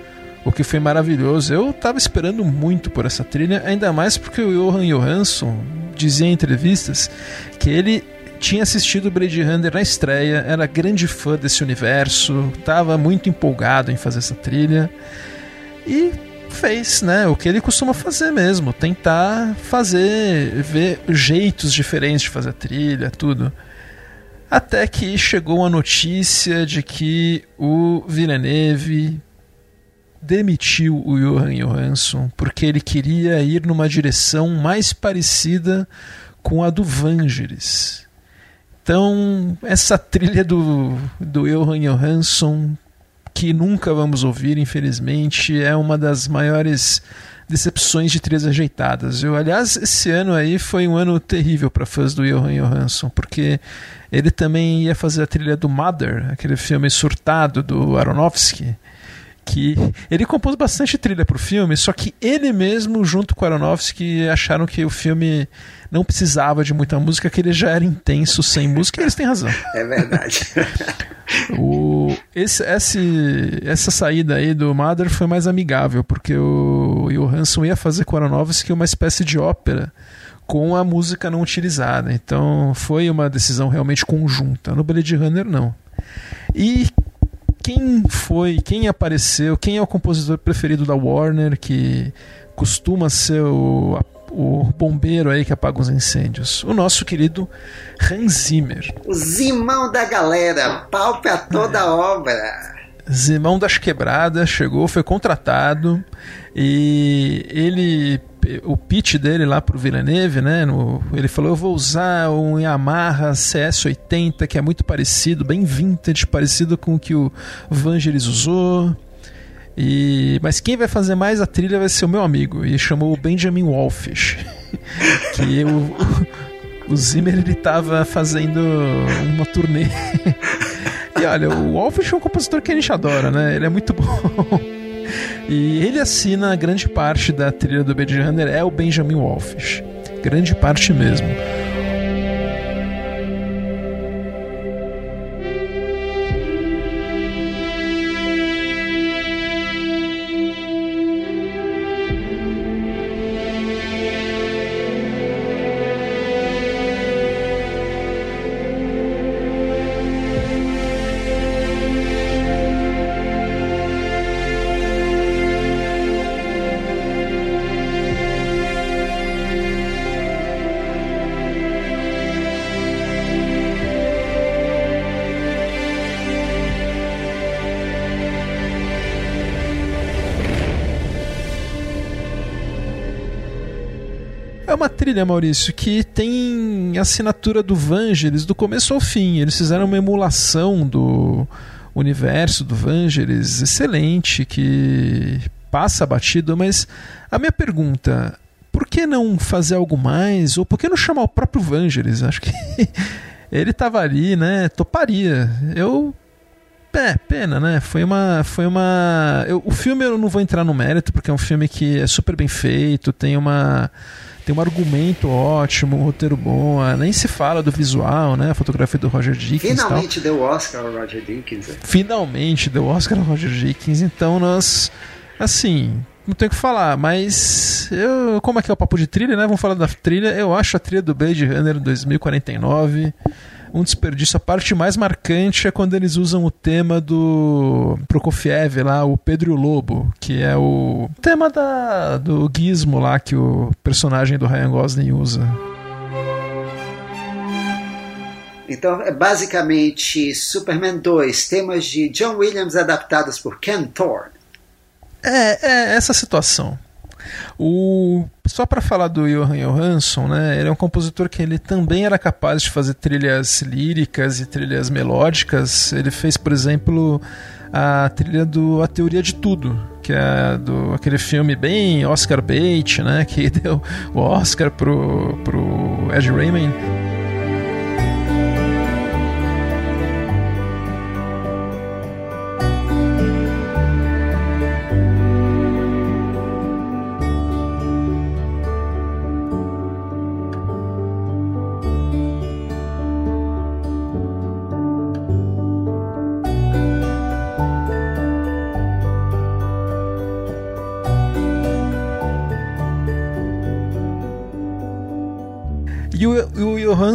o que foi maravilhoso. Eu tava esperando muito por essa trilha, ainda mais porque o Johan Johansson dizia em entrevistas que ele tinha assistido Blade Runner na estreia, era grande fã desse universo, estava muito empolgado em fazer essa trilha. E fez, né? O que ele costuma fazer mesmo, tentar fazer, ver jeitos diferentes de fazer trilha, tudo. Até que chegou a notícia de que o Villeneuve demitiu o Johan Johansson porque ele queria ir numa direção mais parecida com a do Vangelis. Então, essa trilha do, do Johan Johansson que nunca vamos ouvir, infelizmente, é uma das maiores decepções de trilhas ajeitadas. Eu, aliás, esse ano aí foi um ano terrível para fãs do Johan Johansson, porque ele também ia fazer a trilha do Mother, aquele filme surtado do Aronofsky, que ele compôs bastante trilha para o filme, só que ele mesmo, junto com Aronofsky, acharam que o filme não precisava de muita música, que ele já era intenso sem música, e eles têm razão. É verdade. O, esse, esse, essa saída aí do Mother foi mais amigável, porque o Johansson ia fazer com Aronofsky uma espécie de ópera com a música não utilizada. Então foi uma decisão realmente conjunta. No Blade Runner, não. E quem foi, quem apareceu, quem é o compositor preferido da Warner, que costuma ser o o bombeiro aí que apaga os incêndios. O nosso querido Hans Zimmer. O Zimão da galera, pau pra toda é. obra. Zimão das Quebradas chegou, foi contratado e ele o pitch dele lá pro Villeneuve, né? No, ele falou: Eu vou usar um Yamaha CS80 que é muito parecido, bem vintage, parecido com o que o Vangelis usou. E, mas quem vai fazer mais a trilha vai ser o meu amigo. E chamou o Benjamin Wolfish. que o, o Zimmer ele tava fazendo uma turnê. e olha, o Wolfish é um compositor que a gente adora, né? Ele é muito bom. E ele assina grande parte da trilha do Blade Runner é o Benjamin Wolfish. Grande parte mesmo. Trilha, Maurício, que tem assinatura do Vangelis do começo ao fim. Eles fizeram uma emulação do universo do Vangelis excelente, que passa batido, mas a minha pergunta, por que não fazer algo mais? Ou por que não chamar o próprio Vangelis? Acho que ele estava ali, né? Toparia. Eu é, pena, né? Foi uma. Foi uma. Eu, o filme eu não vou entrar no mérito, porque é um filme que é super bem feito, tem uma. Tem um argumento ótimo, um roteiro bom, ah, nem se fala do visual, né? A fotografia do Roger Dickens. Finalmente deu Oscar ao Roger Dickens. Né? Finalmente deu Oscar ao Roger Dickens, então nós. Assim, não tenho o que falar, mas eu, como é que é o papo de trilha, né? Vamos falar da trilha. Eu acho a trilha do Blade Runner 2049 um desperdício. A parte mais marcante é quando eles usam o tema do Prokofiev lá, o Pedro e o Lobo, que é o tema da, do gizmo lá que o personagem do Ryan Gosling usa. Então, é basicamente Superman 2, temas de John Williams adaptados por Ken Thorne. É, é essa situação. O, só para falar do Johan Johansson, né, ele é um compositor que ele também era capaz de fazer trilhas líricas e trilhas melódicas. Ele fez, por exemplo, a trilha do A Teoria de Tudo, que é do aquele filme bem Oscar bait, né, que deu o Oscar pro, pro Ed Raymond.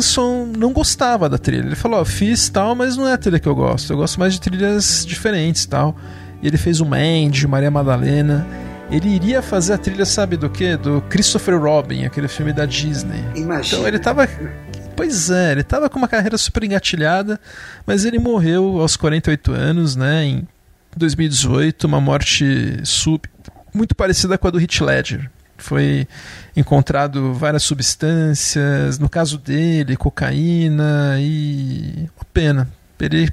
Johansson não gostava da trilha. Ele falou: oh, fiz tal, mas não é a trilha que eu gosto. Eu gosto mais de trilhas diferentes tal. E ele fez o Mandy, Maria Madalena. Ele iria fazer a trilha, sabe do que? Do Christopher Robin, aquele filme da Disney. Imagina. Então ele tava. Pois é, ele tava com uma carreira super engatilhada, mas ele morreu aos 48 anos, né? Em 2018, uma morte sub muito parecida com a do Heath Ledger. Foi encontrado várias substâncias, no caso dele, cocaína e uma pena. Ele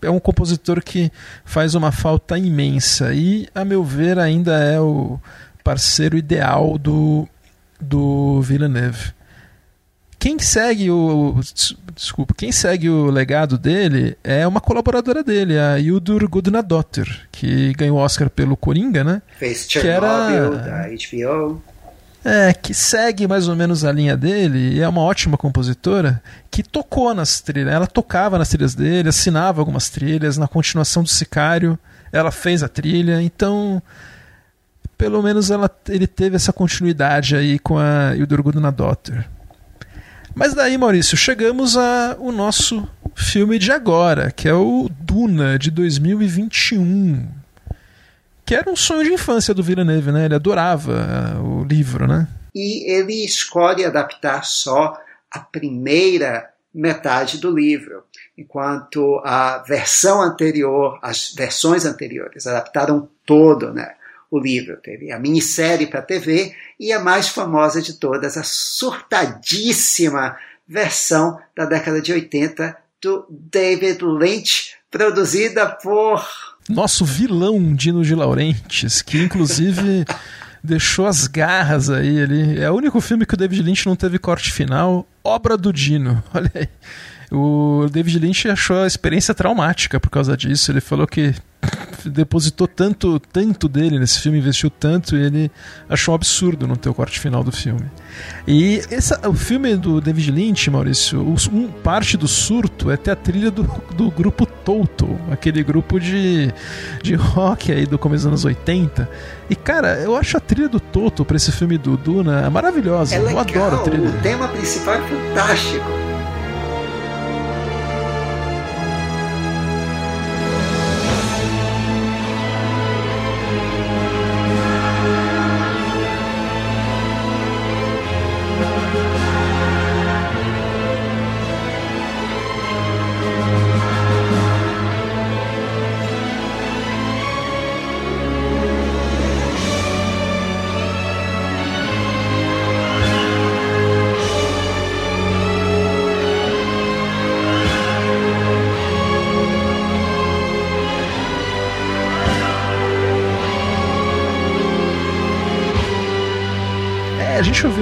é um compositor que faz uma falta imensa e, a meu ver, ainda é o parceiro ideal do, do Villeneuve. Quem segue o desculpa, quem segue o legado dele é uma colaboradora dele, a Hildur Gudnadottir, que ganhou o Oscar pelo Coringa, né? Fez Chernobyl era... da HBO. É, que segue mais ou menos a linha dele e é uma ótima compositora que tocou nas trilhas. Ela tocava nas trilhas dele, assinava algumas trilhas. Na continuação do Sicário, ela fez a trilha. Então, pelo menos ela, ele teve essa continuidade aí com a Hildur Gudnadottir. Mas daí, Maurício, chegamos ao nosso filme de agora, que é o Duna, de 2021 que era um sonho de infância do Villeneuve, né? Ele adorava uh, o livro, né? E ele escolhe adaptar só a primeira metade do livro, enquanto a versão anterior, as versões anteriores adaptaram todo, né? O livro teve a minissérie para TV e a mais famosa de todas, a surtadíssima versão da década de 80 do David Lynch, produzida por nosso vilão Dino de Laurentiis, que inclusive deixou as garras aí ali. É o único filme que o David Lynch não teve corte final, obra do Dino. Olha aí. O David Lynch achou a experiência traumática por causa disso. Ele falou que depositou tanto, tanto dele nesse filme, investiu tanto, e ele achou um absurdo não ter o corte final do filme. E essa, o filme do David Lynch, Maurício, um, parte do surto é ter a trilha do, do grupo Toto, aquele grupo de, de rock aí do começo dos anos 80. E cara, eu acho a trilha do Toto para esse filme do Duna maravilhosa. É legal, eu adoro a trilha. O tema principal é fantástico.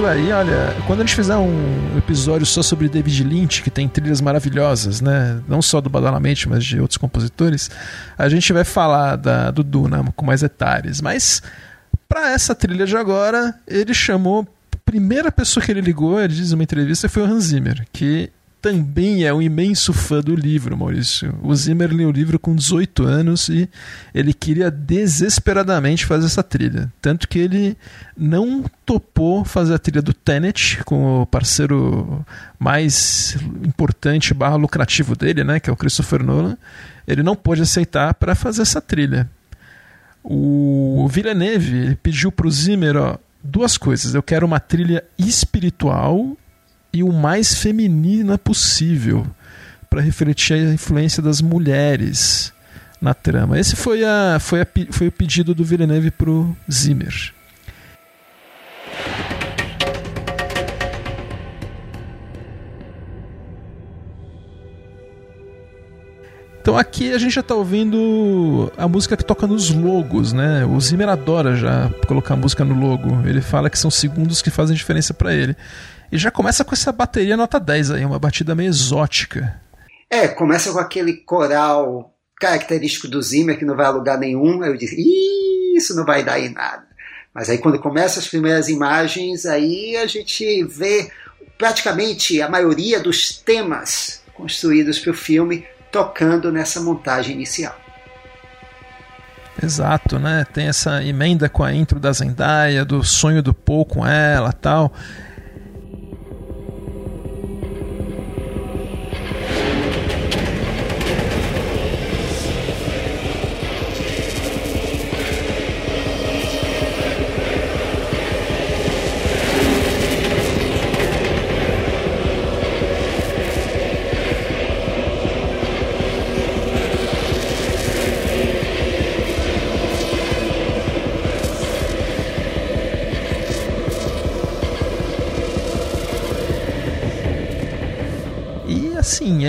Aí, olha, quando a gente fizer um episódio só sobre David Lynch, que tem trilhas maravilhosas, né? Não só do Badalamente, mas de outros compositores, a gente vai falar da, do Duna com mais detalhes. Mas para essa trilha de agora, ele chamou. A primeira pessoa que ele ligou, ele diz uma entrevista, foi o Hans Zimmer, que também é um imenso fã do livro, Maurício. O Zimmer leu o livro com 18 anos e ele queria desesperadamente fazer essa trilha. Tanto que ele não topou fazer a trilha do Tenet com o parceiro mais importante barra lucrativo dele, né, que é o Christopher Nolan. Ele não pôde aceitar para fazer essa trilha. O Villeneuve pediu para o Zimmer ó, duas coisas. Eu quero uma trilha espiritual e o mais feminina possível para refletir a influência das mulheres na trama. Esse foi, a, foi, a, foi o pedido do Villeneuve para o Zimmer. Então aqui a gente já está ouvindo a música que toca nos logos, né? O Zimmer adora já colocar música no logo. Ele fala que são segundos que fazem diferença para ele. E já começa com essa bateria nota 10 aí, uma batida meio exótica. É, começa com aquele coral característico do Zimmer que não vai a lugar nenhum. Aí eu disse, isso não vai dar em nada. Mas aí quando começam as primeiras imagens, aí a gente vê praticamente a maioria dos temas construídos para o filme tocando nessa montagem inicial. Exato, né? Tem essa emenda com a intro da Zendaya, do sonho do Paul com ela tal.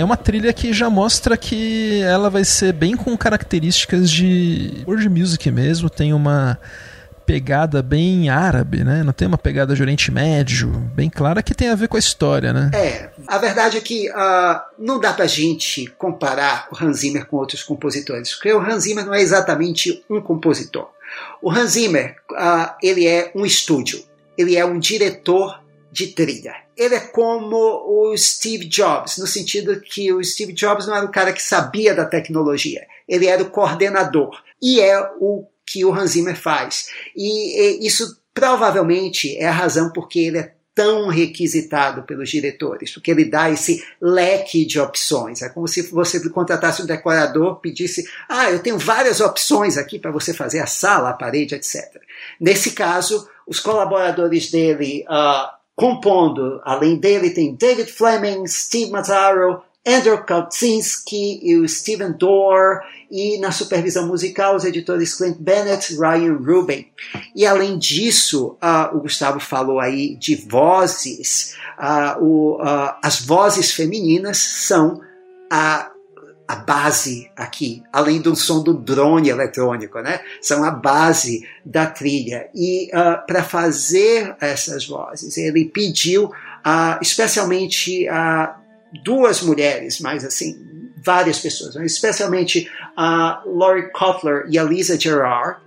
É uma trilha que já mostra que ela vai ser bem com características de world music mesmo, tem uma pegada bem árabe, né? Não tem uma pegada de Oriente Médio, bem clara que tem a ver com a história, né? É, a verdade é que uh, não dá pra gente comparar o Hans Zimmer com outros compositores, porque o Hans Zimmer não é exatamente um compositor. O Hans Zimmer, uh, ele é um estúdio, ele é um diretor de trilha. Ele é como o Steve Jobs, no sentido que o Steve Jobs não era o cara que sabia da tecnologia, ele era o coordenador. E é o que o Hans Zimmer faz. E, e isso provavelmente é a razão porque ele é tão requisitado pelos diretores, porque ele dá esse leque de opções. É como se você contratasse um decorador, pedisse: Ah, eu tenho várias opções aqui para você fazer a sala, a parede, etc. Nesse caso, os colaboradores dele. Uh, compondo. Além dele tem David Fleming, Steve Mazzaro, Andrew Kautzinski e o Steven Dorr, e na supervisão musical os editores Clint Bennett e Ryan Rubin. E além disso, uh, o Gustavo falou aí de vozes, uh, o, uh, as vozes femininas são a a base aqui, além do som do drone eletrônico, né? São a base da trilha. E uh, para fazer essas vozes, ele pediu uh, especialmente a uh, duas mulheres, mas assim, várias pessoas, mas especialmente a Laurie Kotler e a Lisa Gerard.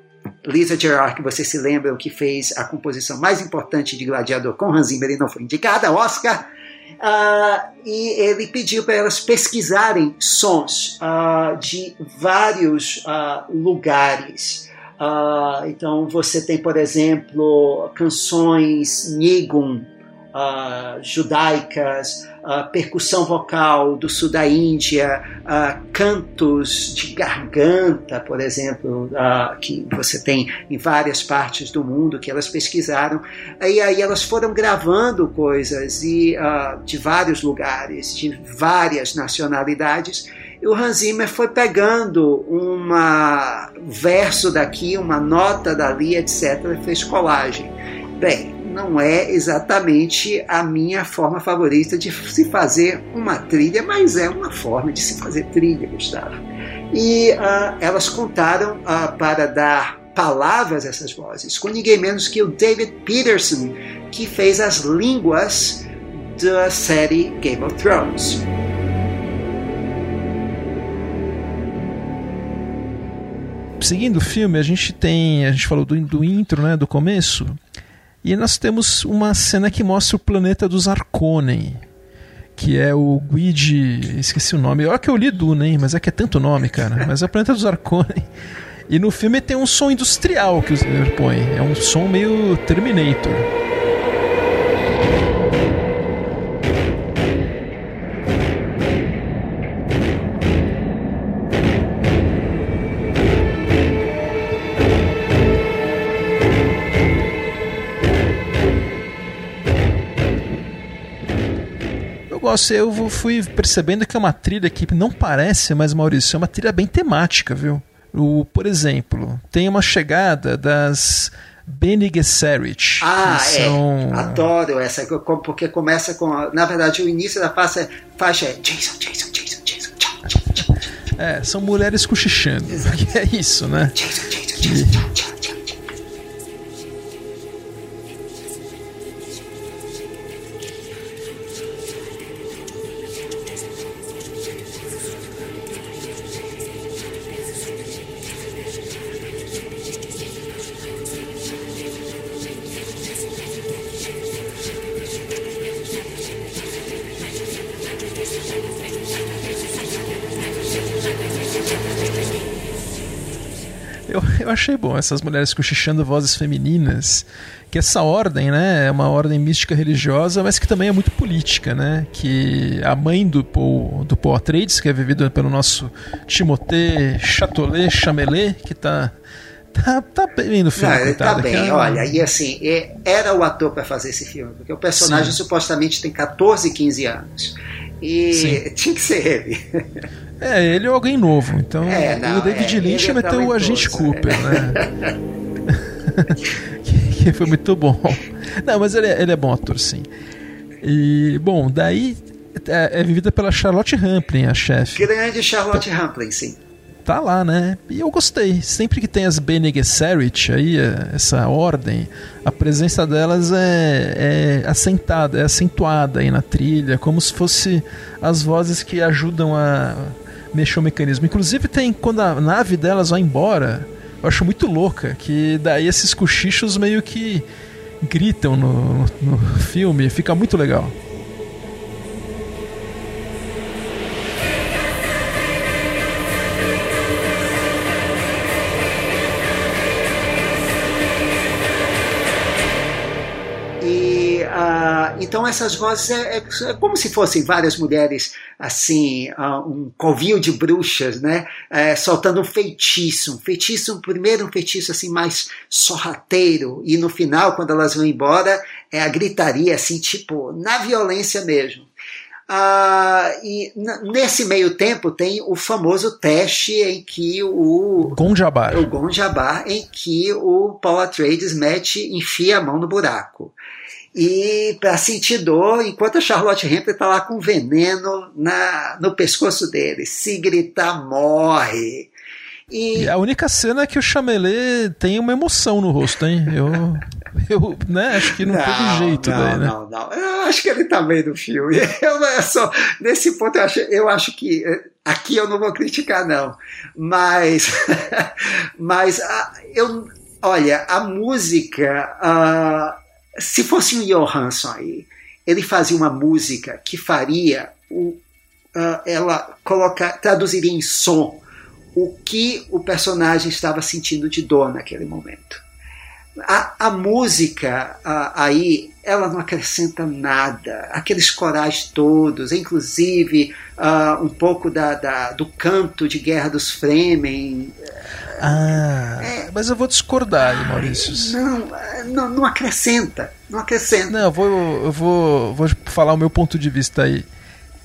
Lisa Gerard, que vocês se lembram que fez a composição mais importante de Gladiador com Hans Zimmer e não foi indicada, Oscar. Uh, e ele pediu para elas pesquisarem sons uh, de vários uh, lugares. então você tem, por exemplo, canções Nigum, judaicas, uh, percussão vocal do sul da Índia, uh, cantos de garganta, por exemplo, que você tem em várias partes do mundo que elas pesquisaram. E aí elas foram gravando coisas e, de vários lugares, de várias nacionalidades. E o Hans Zimmer foi pegando um verso daqui, uma nota dali, etc., e fez colagem. Bem, não é exatamente a minha forma favorita de se fazer uma trilha, mas é uma forma de se fazer trilha, Gustavo. E uh, elas contaram uh, para dar palavras a essas vozes com ninguém menos que o David Peterson, que fez as línguas da série Game of Thrones. Seguindo o filme, a gente tem. A gente falou do, do intro, né? Do começo. E nós temos uma cena que mostra o planeta dos Arconen. Que é o Guide. Esqueci o nome. Olha que eu li Duna, hein? Mas é que é tanto nome, cara. Mas é o planeta dos Arconen. E no filme tem um som industrial que o Zimmer põe. É um som meio Terminator. Eu gosto, eu fui percebendo que é uma trilha que não parece, mas Maurício, é uma trilha bem temática, viu? O, por exemplo, tem uma chegada das Bene Gesserit. Ah, é. são... é. Adoro essa, porque começa com. Na verdade, o início da faixa, faixa é Jason, Jason, Jason, Jason, tchau, tchau, tchau. É, são mulheres cochichando. Exato. É isso, né? Jason, Jason, Jason, tchau, tchau. Essas mulheres cochichando vozes femininas, que essa ordem, né, é uma ordem mística religiosa, mas que também é muito política, né, que a mãe do Paul, do Paul Atreides, que é vivida pelo nosso Timothée Chatelet Chamelet, que está Tá, tá bem no filme. Não, ele tá bem, olha, e assim, era o ator para fazer esse filme, porque o personagem Sim. supostamente tem 14, 15 anos. E Sim. tinha que ser ele. É, ele é alguém novo. Então é, não, o David é, Lynch é meteu o agente Cooper, né? que, que, foi muito bom. Não, mas ele é, ele é bom ator, sim. E, bom, daí é, é vivida pela Charlotte Rampling, a chefe. Grande Charlotte então, Rampling, sim. Tá lá, né? E eu gostei. Sempre que tem as Bene Gesserit aí, é, essa ordem, a presença delas é, é assentada, é acentuada aí na trilha, como se fosse as vozes que ajudam a mexer o mecanismo. Inclusive tem quando a nave delas vai embora, eu acho muito louca, que daí esses cochichos meio que gritam no, no filme, fica muito legal. Então essas vozes é, é, é, como se fossem várias mulheres assim, uh, um covil de bruxas, né? É, soltando um feitiço, um feitiço, primeiro um feitiço assim mais sorrateiro e no final quando elas vão embora é a gritaria assim tipo na violência mesmo. Uh, e nesse meio tempo tem o famoso teste em que o Gonjabar, o Gonjabar em que o Paul Atreides mete, enfia a mão no buraco e para sentir dor, enquanto a Charlotte Rampling está lá com veneno na, no pescoço dele. Se gritar, morre. E... e... a única cena é que o Chamelet tem uma emoção no rosto, hein? Eu, eu né, acho que não, não teve jeito não, daí, né? Não, não, eu acho que ele tá bem no filme. Eu, eu só, nesse ponto eu acho, eu acho que eh, aqui eu não vou criticar não, mas, mas ah, eu, olha, a música, uh, se fosse um Johansson aí, ele fazia uma música que faria o, uh, ela colocar, traduziria em som o que o personagem estava sentindo de dor naquele momento. A, a música uh, aí, ela não acrescenta nada. Aqueles corais todos, inclusive uh, um pouco da, da, do canto de Guerra dos Fremen, ah, é, mas eu vou discordar aí, Maurício. Não, não, não, acrescenta. Não acrescenta. Não, eu vou, eu vou, vou falar o meu ponto de vista aí.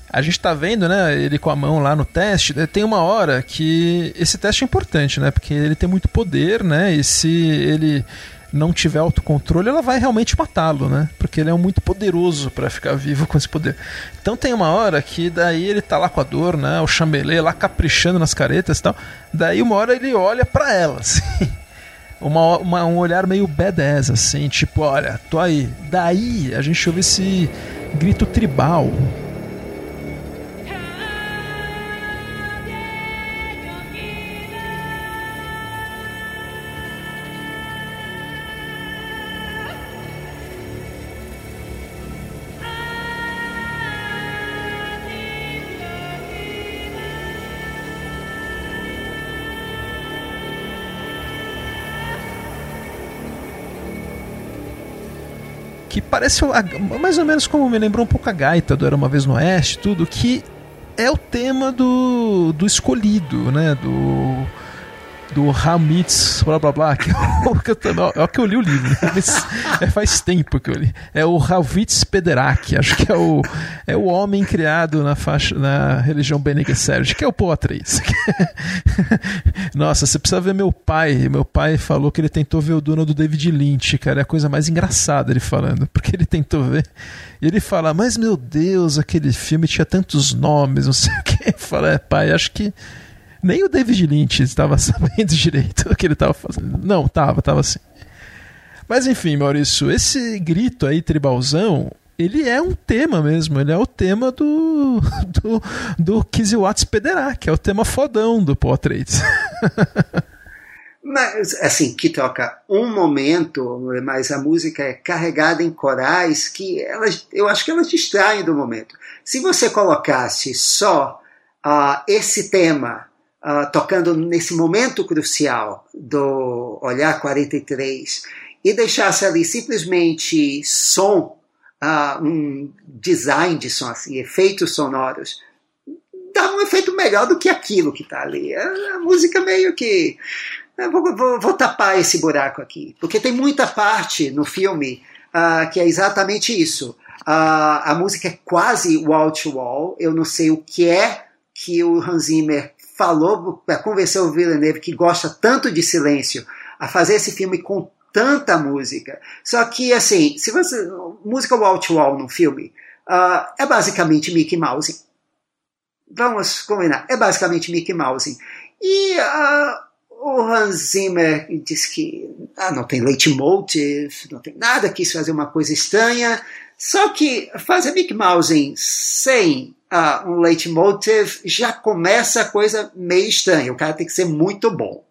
A gente tá vendo, né, ele com a mão lá no teste, né, tem uma hora que esse teste é importante, né, porque ele tem muito poder, né, e se ele não tiver autocontrole, ela vai realmente matá-lo, né? Porque ele é muito poderoso para ficar vivo com esse poder. Então tem uma hora que daí ele tá lá com a dor, né? O chambelê lá caprichando nas caretas e tal. Daí uma hora ele olha para ela, assim. uma, uma, um olhar meio badass, assim, tipo, olha, tô aí. Daí a gente ouve esse grito tribal parece mais ou menos como me lembrou um pouco a gaita do Era Uma Vez no Oeste, tudo, que é o tema do, do escolhido, né? Do do Hamitz, blá blá blá, que é o que eu, li o livro, mas é, faz tempo que eu li. É o Ravitz Pederak, acho que é o, é o homem criado na, faixa, na religião Bene que é o Poatrix. Nossa, você precisa ver meu pai. Meu pai falou que ele tentou ver o Duna do David Lynch, cara, é a coisa mais engraçada ele falando, porque ele tentou ver. E ele fala, mas meu Deus, aquele filme tinha tantos nomes, não sei o que. Fala, é pai, acho que nem o David Lynch estava sabendo direito o que ele estava fazendo. Não, tava, tava assim. Mas enfim, Maurício, esse grito aí, tribalzão, ele é um tema mesmo, ele é o tema do do, do Kizzy Watts Pederá, que é o tema fodão do Portraits. Mas, assim, que toca um momento, mas a música é carregada em corais que elas, eu acho que elas distraem do momento. Se você colocasse só uh, esse tema uh, tocando nesse momento crucial do Olhar 43 e deixasse ali simplesmente som, uh, um design de som, assim, efeitos sonoros, dá um efeito melhor do que aquilo que está ali. A, a, música meio que. Vou, vou, vou, tapar esse buraco aqui, porque tem muita parte no filme uh, que é exatamente isso. Uh, a música é quase wall to wall. Eu não sei o que é que o Hans Zimmer falou para convencer o Villeneuve, que gosta tanto de silêncio, a fazer esse filme com tanta música. Só que, assim, se você. Música wall to wall no filme uh, é basicamente Mickey Mouse. Vamos combinar, é basicamente Mickey Mouse. E uh, o Hans Zimmer diz que ah, não tem leitmotiv, não tem nada, quis fazer uma coisa estranha. Só que fazer Mickey Mouse sem uh, um leitmotiv, já começa a coisa meio estranha. O cara tem que ser muito bom.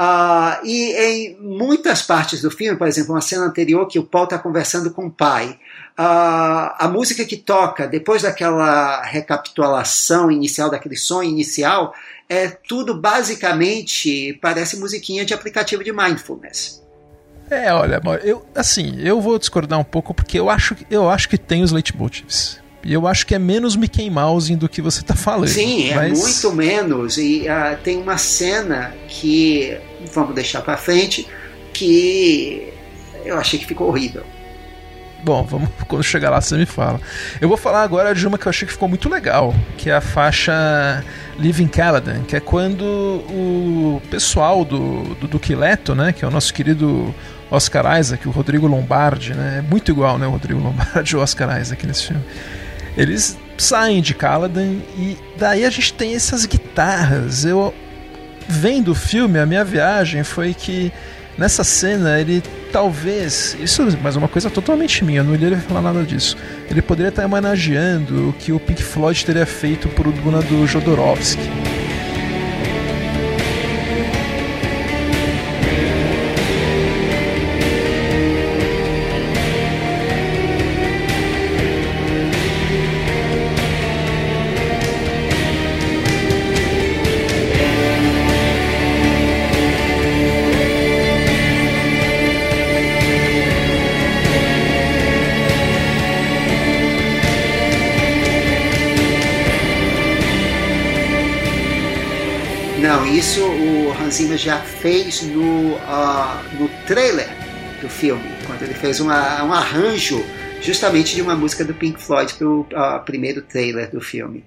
Uh, e em muitas partes do filme, por exemplo, uma cena anterior que o Paul está conversando com o pai, uh, a música que toca depois daquela recapitulação inicial, daquele som inicial, é tudo basicamente parece musiquinha de aplicativo de mindfulness. É, olha, eu assim, eu vou discordar um pouco porque eu acho, eu acho que tem os leitmotivs. E eu acho que é menos Mickey Mouse do que você está falando. Sim, é mas... muito menos. E uh, tem uma cena que, vamos deixar para frente, que eu achei que ficou horrível. Bom, vamos quando chegar lá você me fala. Eu vou falar agora de uma que eu achei que ficou muito legal, que é a faixa Living Caladan, que é quando o pessoal do, do Duque Leto, né, que é o nosso querido Oscar Isaac, o Rodrigo Lombardi, né, é muito igual, né, o Rodrigo Lombardi e o Oscar Isaac nesse filme. Eles saem de Caladan e daí a gente tem essas guitarras. Eu vendo o filme, a minha viagem foi que nessa cena ele talvez, isso mas uma coisa totalmente minha, não iria falar nada disso. Ele poderia estar homenageando o que o Pink Floyd teria feito pro Duna do Jodorowsky. Zimmer já fez no, uh, no trailer do filme, quando ele fez uma, um arranjo justamente de uma música do Pink Floyd para o uh, primeiro trailer do filme.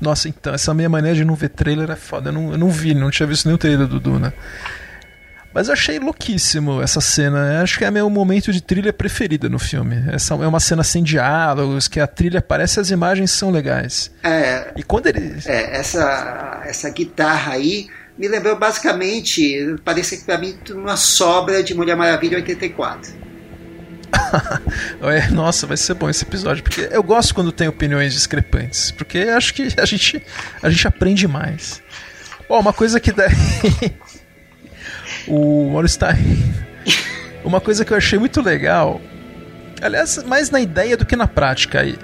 Nossa, então, essa minha maneira de não ver trailer é foda. Eu não, eu não vi, não tinha visto nenhum trailer do Duna. Mas eu achei louquíssimo essa cena. Eu acho que é meu momento de trilha preferida no filme. Essa é uma cena sem diálogos, que a trilha parece as imagens são legais. É. E quando ele. É, essa, essa guitarra aí me lembrou basicamente, parece que para mim, uma sobra de Mulher Maravilha 84. Nossa, vai ser bom esse episódio, porque eu gosto quando tem opiniões discrepantes, porque acho que a gente, a gente aprende mais. Bom, uma coisa que daí. o Maurício tá Uma coisa que eu achei muito legal, aliás, mais na ideia do que na prática aí,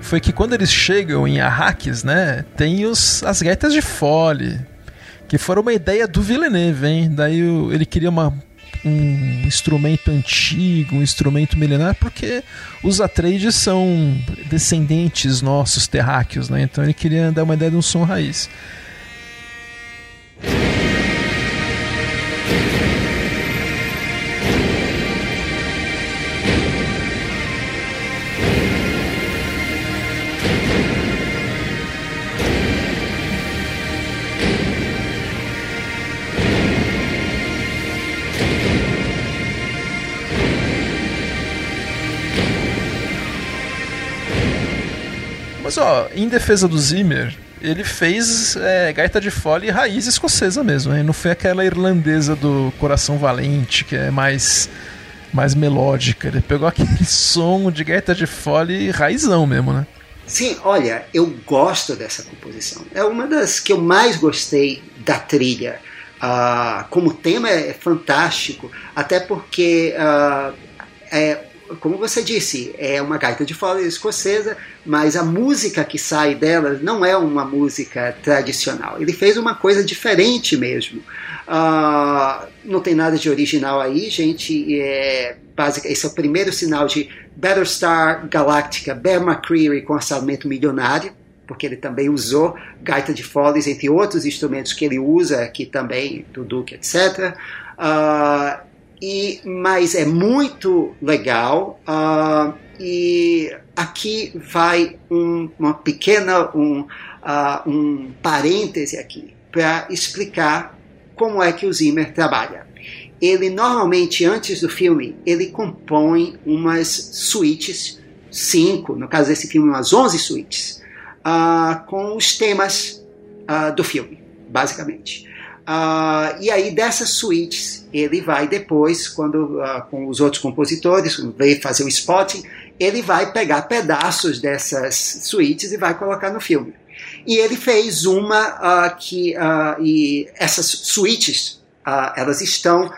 foi que quando eles chegam em Arrakis, né, tem os, as gaitas de fole, que foram uma ideia do Villeneuve, hein? Daí ele queria uma um instrumento antigo, um instrumento milenar, porque os Atreides são descendentes nossos terráqueos, né? Então ele queria dar uma ideia de um som raiz. Mas ó, em defesa do Zimmer, ele fez é, gaita de fole raiz escocesa mesmo, hein? não foi aquela irlandesa do Coração Valente, que é mais mais melódica. Ele pegou aquele som de gaita de fole raizão mesmo, né? Sim, olha, eu gosto dessa composição. É uma das que eu mais gostei da trilha. Uh, como tema é fantástico, até porque uh, é, como você disse, é uma gaita de fole escocesa, mas a música que sai dela não é uma música tradicional. Ele fez uma coisa diferente mesmo. Uh, não tem nada de original aí, gente. É, básica, esse é o primeiro sinal de Battlestar Galactica, Bear McCreary com orçamento milionário, porque ele também usou gaita de foles, entre outros instrumentos que ele usa aqui também, do Duke, etc. Uh, e, mas é muito legal. Uh, e aqui vai um, uma pequena um, uh, um parêntese aqui para explicar como é que o Zimmer trabalha. Ele normalmente antes do filme ele compõe umas suítes, cinco, no caso desse filme umas onze suítes, uh, com os temas do filme, basicamente. Uh, e aí dessas suítes ele vai depois, quando uh, com os outros compositores, veio fazer o spotting, ele vai pegar pedaços dessas suítes e vai colocar no filme. E ele fez uma uh, que e essas suítes elas estão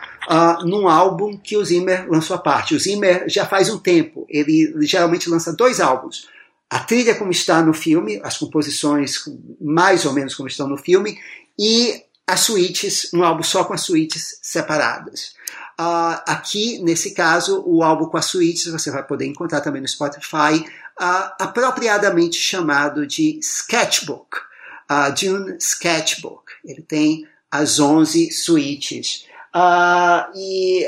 num álbum que o Zimmer lançou à parte. O Zimmer já faz um tempo, ele geralmente lança dois álbuns. A trilha como está no filme, as composições mais ou menos como estão no filme, e as suítes, um álbum só com as suítes separadas. Uh, aqui, nesse caso, o álbum com as suítes você vai poder encontrar também no Spotify, uh, apropriadamente chamado de Sketchbook, uh, Dune Sketchbook. Ele tem as 11 suítes. Uh, e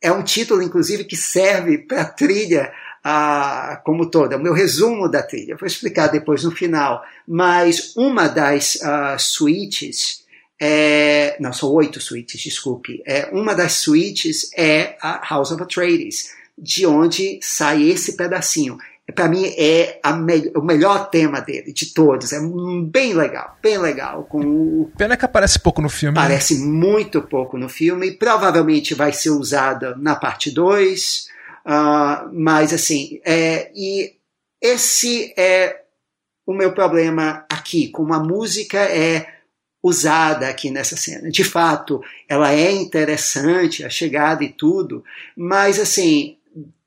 é um título, inclusive, que serve para a trilha a, como toda, o meu resumo da trilha. vou explicar depois no final. Mas uma das uh, suítes, é, não, são oito suítes, desculpe. É, uma das suítes é a House of Atreides, de onde sai esse pedacinho. Para mim é me o melhor tema dele, de todos. É bem legal, bem legal. Com o... Pena que aparece pouco no filme. Né? Aparece né? muito pouco no filme. Provavelmente vai ser usada na parte 2. Uh, mas assim, é, e esse é o meu problema aqui, como a música é usada aqui nessa cena. De fato, ela é interessante, a chegada e tudo, mas assim,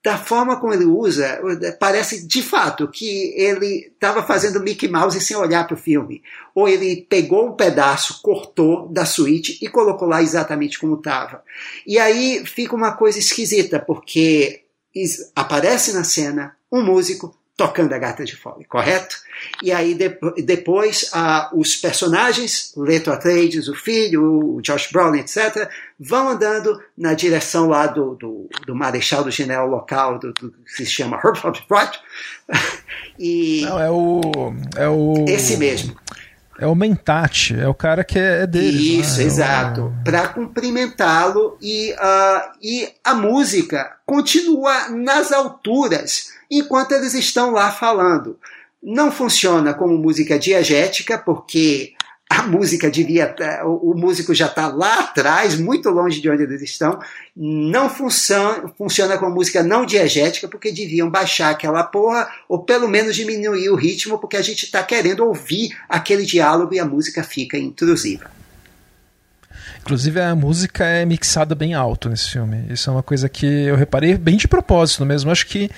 da forma como ele usa, parece de fato que ele estava fazendo Mickey Mouse sem olhar para o filme. Ou ele pegou um pedaço, cortou da suíte e colocou lá exatamente como estava. E aí fica uma coisa esquisita, porque aparece na cena um músico tocando a gata de fole, correto? E aí de, depois os personagens, Leto Atreides, o filho, o Josh Brolin, etc., vão andando na direção lá do, do, do marechal do general local, do, do, que se chama Herb Wright. e Não, é o, é o... Esse mesmo. É o Mentate, é o cara que é, dele. Né? Isso, é exato. O... Para cumprimentá-lo e, uh, e a música continua nas alturas enquanto eles estão lá falando. Não funciona como música diegética, porque música devia, o, o músico já está lá atrás, muito longe de onde eles estão, não funciona, funciona com música não diegética, porque deviam baixar aquela porra, ou pelo menos diminuir o ritmo, porque a gente está querendo ouvir aquele diálogo e a música fica intrusiva. Inclusive a música é mixada bem alto nesse filme. Isso é uma coisa que eu reparei bem de propósito mesmo. Acho que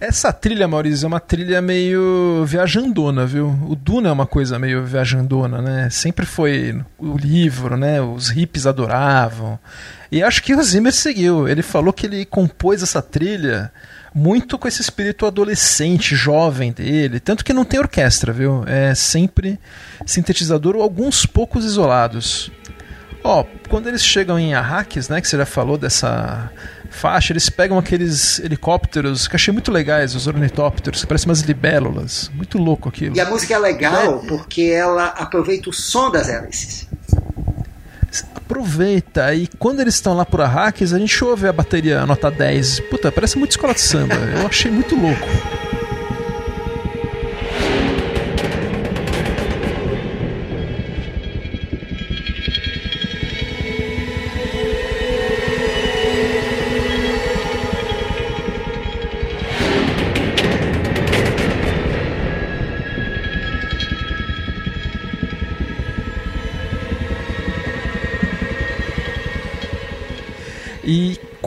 essa trilha, Maurício, é uma trilha meio viajandona, viu? O Duna é uma coisa meio viajandona, né? Sempre foi o livro, né? Os hippies adoravam. E acho que o Zimmer seguiu. Ele falou que ele compôs essa trilha muito com esse espírito adolescente, jovem dele. Tanto que não tem orquestra, viu? É sempre sintetizador ou alguns poucos isolados. Ó, quando eles chegam em Arrakis, né? Que você já falou dessa faixa, eles pegam aqueles helicópteros que achei muito legais, os ornitópteros, que parecem umas libélulas. Muito louco aquilo. E a música é legal é. porque ela aproveita o som das hélices. Aproveita, e quando eles estão lá por Arrakis, a gente ouve a bateria nota 10. Puta, parece muito escola de samba. Eu achei muito louco.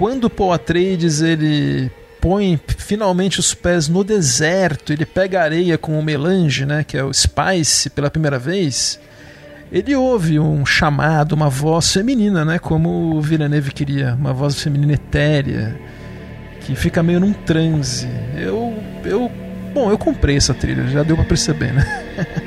Quando o Paul Atreides ele põe finalmente os pés no deserto, ele pega areia com o melange, né, que é o spice, pela primeira vez, ele ouve um chamado, uma voz feminina, né, como o Villeneuve queria, uma voz feminina etérea, que fica meio num transe. Eu, eu, bom, eu comprei essa trilha, já deu para perceber, né?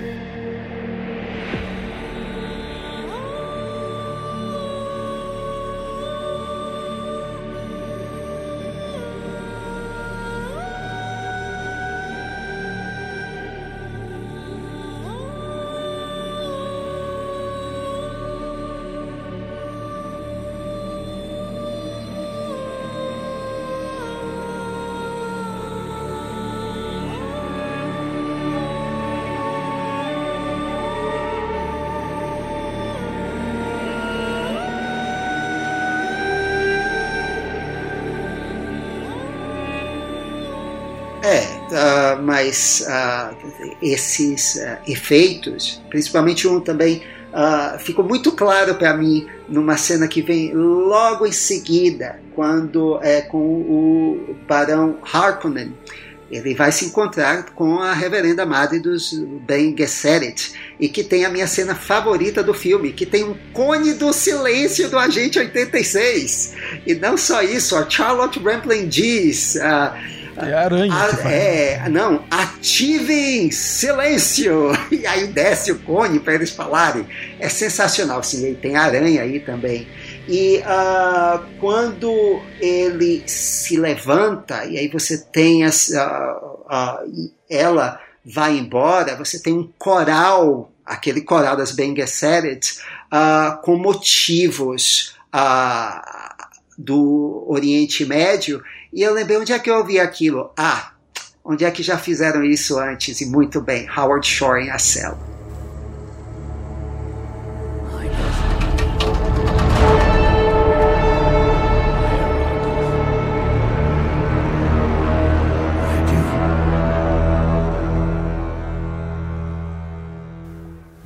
uh, esses uh, efeitos, principalmente um também, uh, ficou muito claro para mim numa cena que vem logo em seguida, quando é com o Barão Harkonnen. Ele vai se encontrar com a reverenda madre dos Ben Gesserit e que tem a minha cena favorita do filme, que tem um cone do silêncio do Agente 86. E não só isso, a Charlotte Rampling diz... Uh, é aranha. A, é, não, ativem silêncio! E aí desce o cone para eles falarem. É sensacional, sim. Tem aranha aí também. E uh, quando ele se levanta, e aí você tem as, uh, uh, ela vai embora, você tem um coral, aquele coral das Ben Gesserit, com motivos do Oriente Médio e eu lembrei onde é que eu ouvi aquilo. Ah, onde é que já fizeram isso antes e muito bem? Howard Shore em A Cela.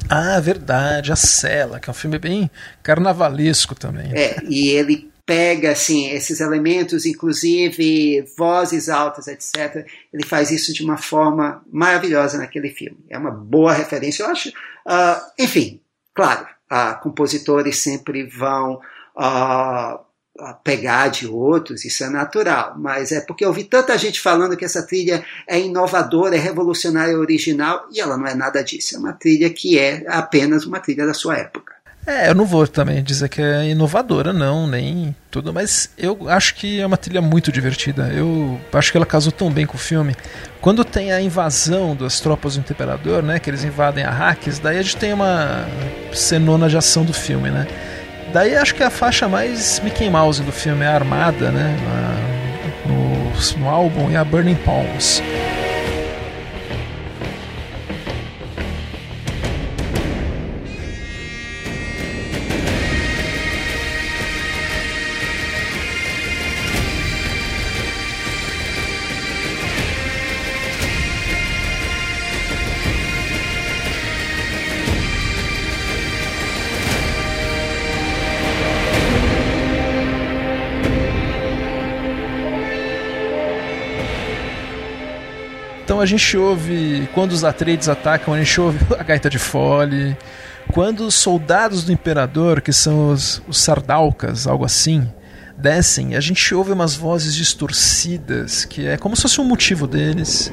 Ah, verdade, A Cela, que é um filme bem carnavalesco também. É, e ele pega assim esses elementos, inclusive vozes altas, etc. Ele faz isso de uma forma maravilhosa naquele filme. É uma boa referência, eu acho. Uh, enfim, claro, uh, compositores sempre vão uh, pegar de outros, isso é natural, mas é porque eu vi tanta gente falando que essa trilha é inovadora, é revolucionária, original, e ela não é nada disso. É uma trilha que é apenas uma trilha da sua época. É, eu não vou também dizer que é inovadora, não, nem tudo, mas eu acho que é uma trilha muito divertida. Eu acho que ela casou tão bem com o filme. Quando tem a invasão das tropas do Imperador, né, que eles invadem Arrakis, daí a gente tem uma cenona de ação do filme, né. Daí acho que a faixa mais Mickey Mouse do filme é a Armada, né, no, no álbum e a Burning Palms. A gente ouve, quando os Atreides atacam, a gente ouve a gaita de fole. Quando os soldados do imperador, que são os, os sardaucas, algo assim, descem, a gente ouve umas vozes distorcidas, que é como se fosse um motivo deles.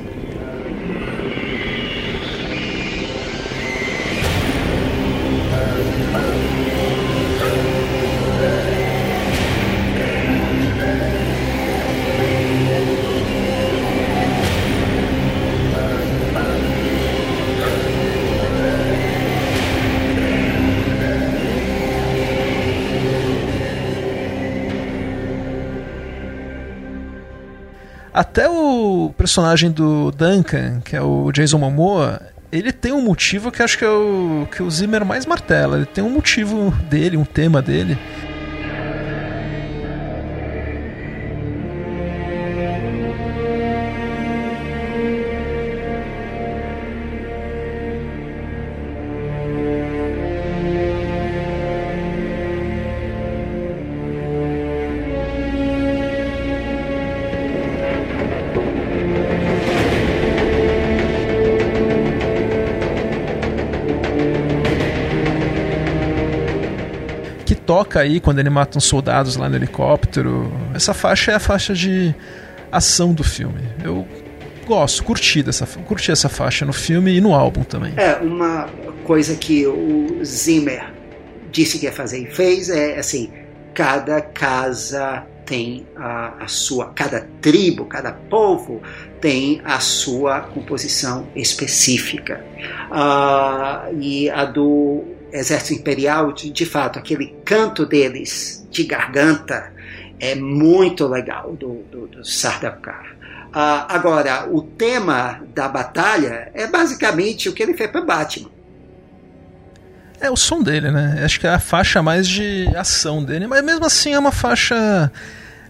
Personagem do Duncan, que é o Jason Momoa, ele tem um motivo que acho que é o que o Zimmer mais martela. Ele tem um motivo dele, um tema dele. Aí quando ele mata uns soldados lá no helicóptero. Essa faixa é a faixa de ação do filme. Eu gosto, curti, dessa, curti essa faixa no filme e no álbum também. É, uma coisa que o Zimmer disse que ia fazer e fez é assim: cada casa tem a, a, sua, cada tribo, cada povo tem a sua composição específica. Uh, e a do exército imperial, de, de fato, aquele canto deles de garganta é muito legal do, do, do Sardaukar. Uh, agora, o tema da batalha é basicamente o que ele fez para Batman. É o som dele, né? Acho que é a faixa mais de ação dele, mas mesmo assim é uma faixa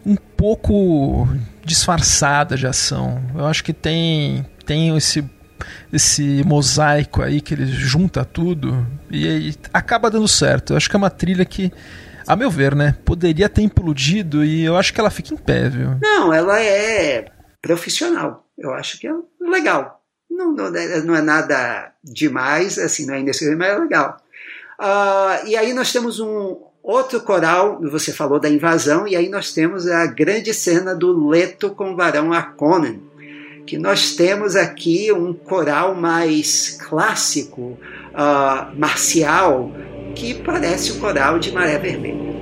um pouco disfarçada de ação. Eu acho que tem tem esse esse mosaico aí que ele junta tudo e, acaba dando certo. Eu acho que é uma trilha que a meu ver, né, poderia ter implodido e eu acho que ela fica em pé, viu? Não, ela é profissional. Eu acho que é legal. Não, não, é, não é nada demais, assim, não é indecisivo, mas é legal. Uh, e aí nós temos um outro coral, você falou da invasão, e aí nós temos a grande cena do Leto com o Varão Harkonnen que nós temos aqui um coral mais clássico, uh, marcial, que parece o coral de Maré Vermelha.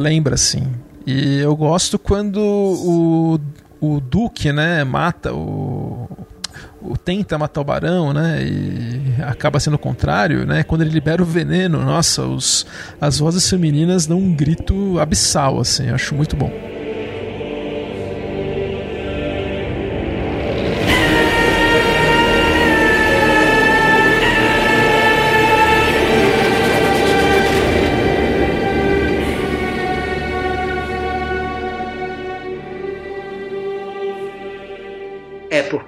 Lembra, assim. E eu gosto quando o, o Duque, né, mata o, o tenta matar o barão, né? E acaba sendo o contrário, né? Quando ele libera o veneno, nossa, os, as vozes femininas dão um grito abissal, assim, acho muito bom.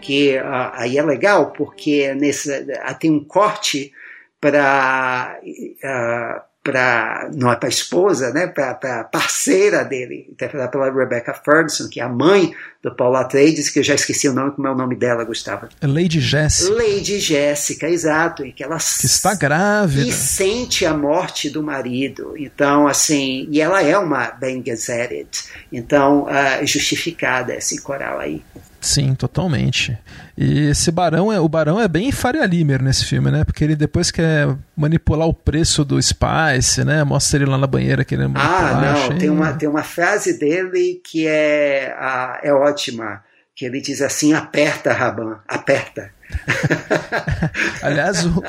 Porque aí é legal, porque nesse, uh, tem um corte para. Uh, para não é para a esposa, né, para a parceira dele, interpretada pela Rebecca Ferguson, que é a mãe do Paul Atreides, que eu já esqueci o nome, como é o nome dela, Gustavo? Lady Jéssica. Lady Jéssica, exato, e que ela que está grávida e sente a morte do marido. Então, assim, e ela é uma Bene Gesserit, então uh, justificada esse coral aí. Sim, totalmente. E esse barão é o barão é bem Faria Limer nesse filme, né? Porque ele depois quer manipular o preço do Spice, né? Mostra ele lá na banheira querendo Ah, não, achei... tem uma tem uma frase dele que é é ótima, que ele diz assim: "Aperta, Raban, aperta". Aliás, o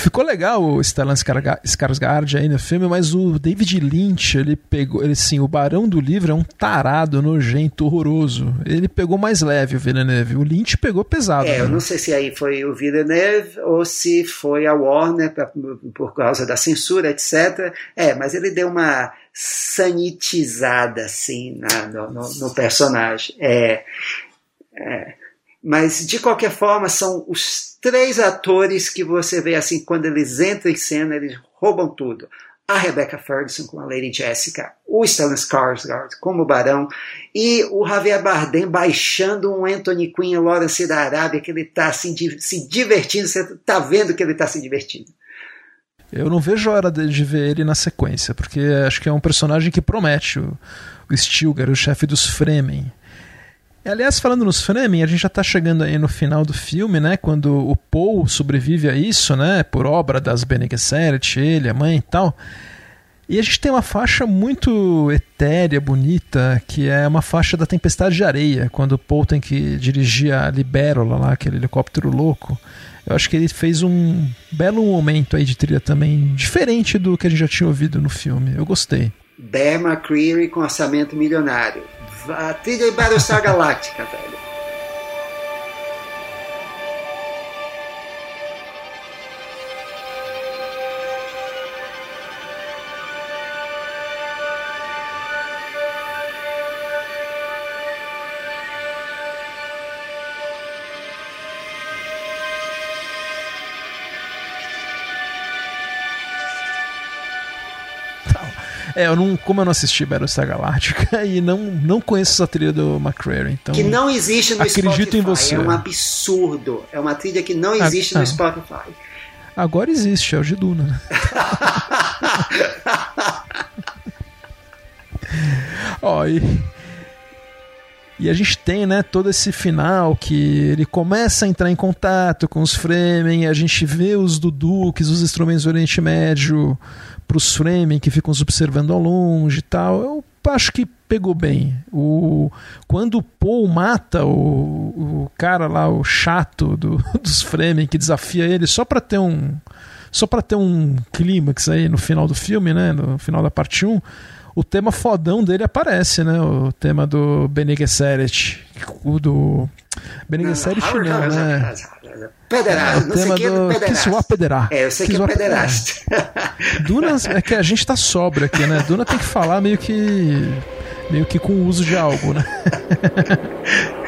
Ficou legal o Stellan Skarsgård aí no filme, mas o David Lynch, ele pegou, ele sim, o Barão do Livro é um tarado, nojento, horroroso. Ele pegou mais leve o Villeneuve. O Lynch pegou pesado. É, né? eu não sei se aí foi o Villeneuve ou se foi a Warner pra, por causa da censura, etc. É, mas ele deu uma sanitizada assim na, no, no, no, personagem. É, é, mas de qualquer forma são os três atores que você vê assim quando eles entram em cena eles roubam tudo. A Rebecca Ferguson com a Lady Jessica, o Stellan Skarsgård como o Barão e o Javier Bardem baixando um Anthony Quinn e Lawrence da Arábia que ele está assim, se divertindo, você está vendo que ele está se divertindo. Eu não vejo a hora de ver ele na sequência, porque acho que é um personagem que promete o, o Stilgar, o chefe dos Fremen. Aliás, falando nos Fremen, a gente já está chegando aí no final do filme, né? Quando o Paul sobrevive a isso, né? Por obra das Bene Gesserit, ele, a mãe e tal. E a gente tem uma faixa muito etérea, bonita, que é uma faixa da Tempestade de Areia, quando o Paul tem que dirigir a Libérola lá, aquele helicóptero louco. Eu acho que ele fez um belo momento aí de trilha também, diferente do que a gente já tinha ouvido no filme. Eu gostei. Bear McCreary com orçamento milionário. A trilha é Battlestar Galáctica, velho. É, eu não, como eu não assisti Battlestar Galactica e não, não conheço essa trilha do McCrary, então. Que não existe no acredito Spotify. em você. É um absurdo. É uma trilha que não existe ah, no Spotify. Agora existe, é o de Duna. Né? Ó, e, e a gente tem, né, todo esse final que ele começa a entrar em contato com os Fremen, a gente vê os Duduques, os instrumentos do Oriente Médio, para os Fremen que ficam observando ao longe e tal. Eu acho que pegou bem. O, quando o Paul mata o, o cara lá, o chato do, dos Fremen, que desafia ele só para ter um só para ter um clímax aí no final do filme, né, no final da parte 1, o tema fodão dele aparece, né, o tema do Bene Gesserit, o do Bene Gesserit não, né? Pederasta, é, não sei o que é do Kiswa Pederá. É, eu sei que é pederasta. Duna, é que a gente tá sobra aqui, né? Duna tem que falar meio que meio que com o uso de algo, né?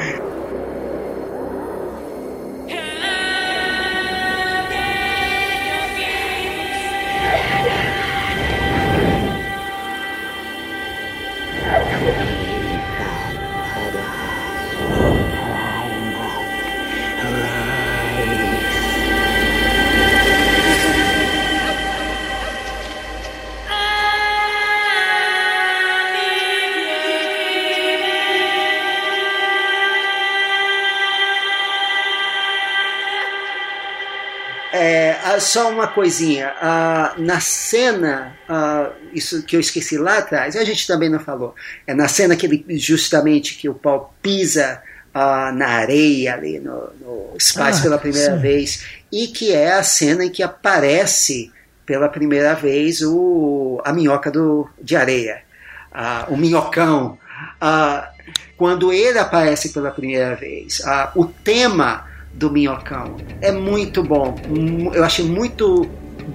só uma coisinha. Uh, na cena, uh, isso que eu esqueci lá atrás, a gente também não falou. É na cena que ele, justamente que o Paul pisa na areia ali no, no espaço ah, pela primeira sim. vez e que é a cena em que aparece pela primeira vez o, a minhoca do, de areia, o minhocão. quando ele aparece pela primeira vez, o tema do Minhocão. É muito bom. Eu achei muito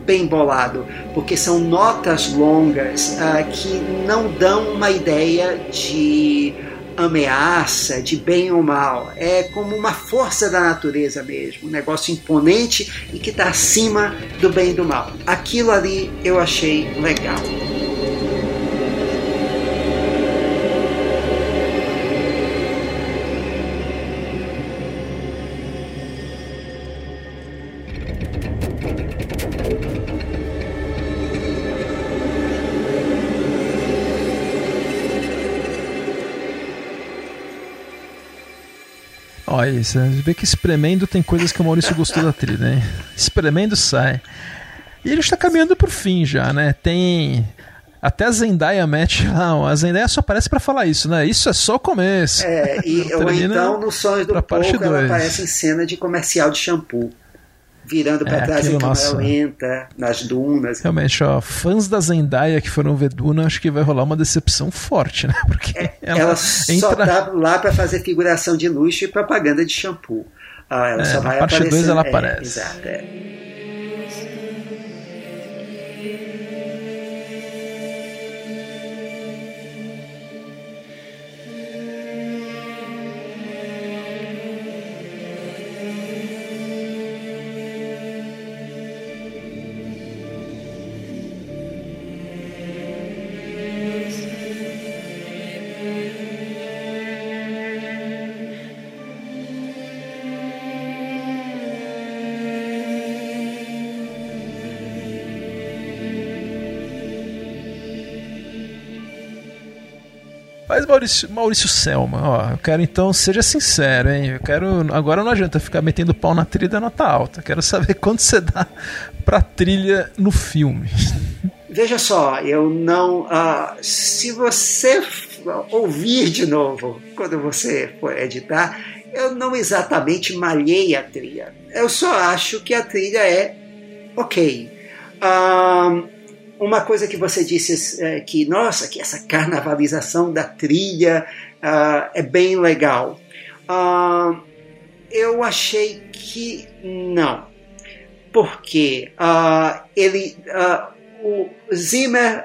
bem bolado, porque são notas longas uh, que não dão uma ideia de ameaça, de bem ou mal. É como uma força da natureza mesmo, um negócio imponente e que está acima do bem e do mal. Aquilo ali eu achei legal. Olha, você vê que espremendo tem coisas que o Maurício gostou da trilha, hein? Espremendo sai. E ele está caminhando pro fim já, né? Tem. Até a Zendaya mete lá, a Zendaya só aparece para falar isso, né? Isso é só o começo. É, e, ou então no Sonhos do Pouco ela aparece em cena de comercial de shampoo. Virando para É, trás em aquilo, câmera nossa. lenta, nas dunas. Realmente, ó, fãs da Zendaya que foram ver Duna, acho que vai rolar uma decepção forte, né? Porque ela, É, Ela só entra. tá lá para fazer figuração de luxo e propaganda de shampoo. Ah, ela É, só vai parte aparecer. dois ela é, aparece. Exato, é. Maurício, Maurício Selma, ó, eu quero então, seja sincero, hein? Eu quero. Agora não adianta ficar metendo pau na trilha da nota alta. Quero saber quanto você dá pra trilha no filme. Veja só, eu não. ah, se você ouvir de novo quando você for editar, eu não exatamente malhei a trilha. Eu só acho que a trilha é ok. Ah, uma coisa que você disse é que, nossa, que essa carnavalização da trilha ah, é bem legal. Ah, eu achei que não. Porque ah, ele. o Zimmer,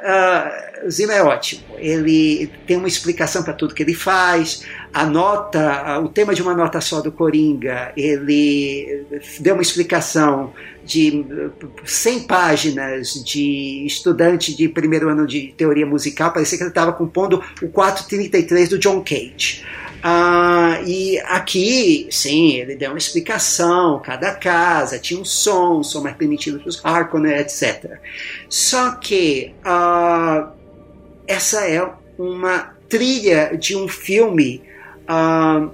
Zimmer é ótimo. Ele tem uma explicação para tudo que ele faz. A nota, o tema de uma nota só do Coringa, ele deu uma explicação de eh, 100 páginas de estudante de primeiro ano de teoria musical. Parecia que ele estava compondo o 433 do John Cage. Ah, e aqui, sim, ele deu uma explicação, cada casa tinha um som, um som mais permitido para os Harkonnen, etc. Só que ah, essa é uma trilha de um filme ah,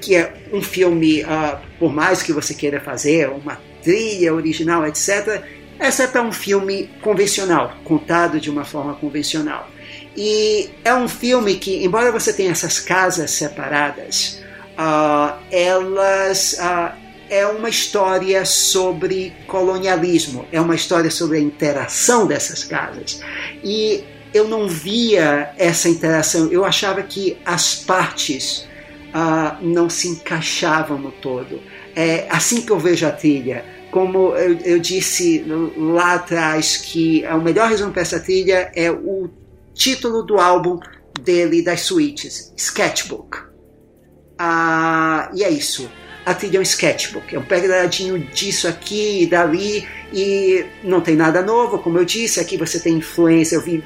que é um filme, ah, por mais que você queira fazer uma trilha original, etc., essa é um filme convencional, contado de uma forma convencional. E é um filme que, embora você tenha essas casas separadas, ah, elas ah, é uma história sobre colonialismo, é uma história sobre a interação dessas casas. E eu não via essa interação, eu achava que as partes ah, não se encaixavam no todo. É assim que eu vejo a trilha. Como eu, eu disse lá atrás, que o melhor resumo para essa trilha é o título do álbum dele, das suítes, Sketchbook. Ah, e é isso. A trilha é um sketchbook, é um pegadinho disso aqui e dali, e não tem nada novo, como eu disse. Aqui você tem influência, eu vi,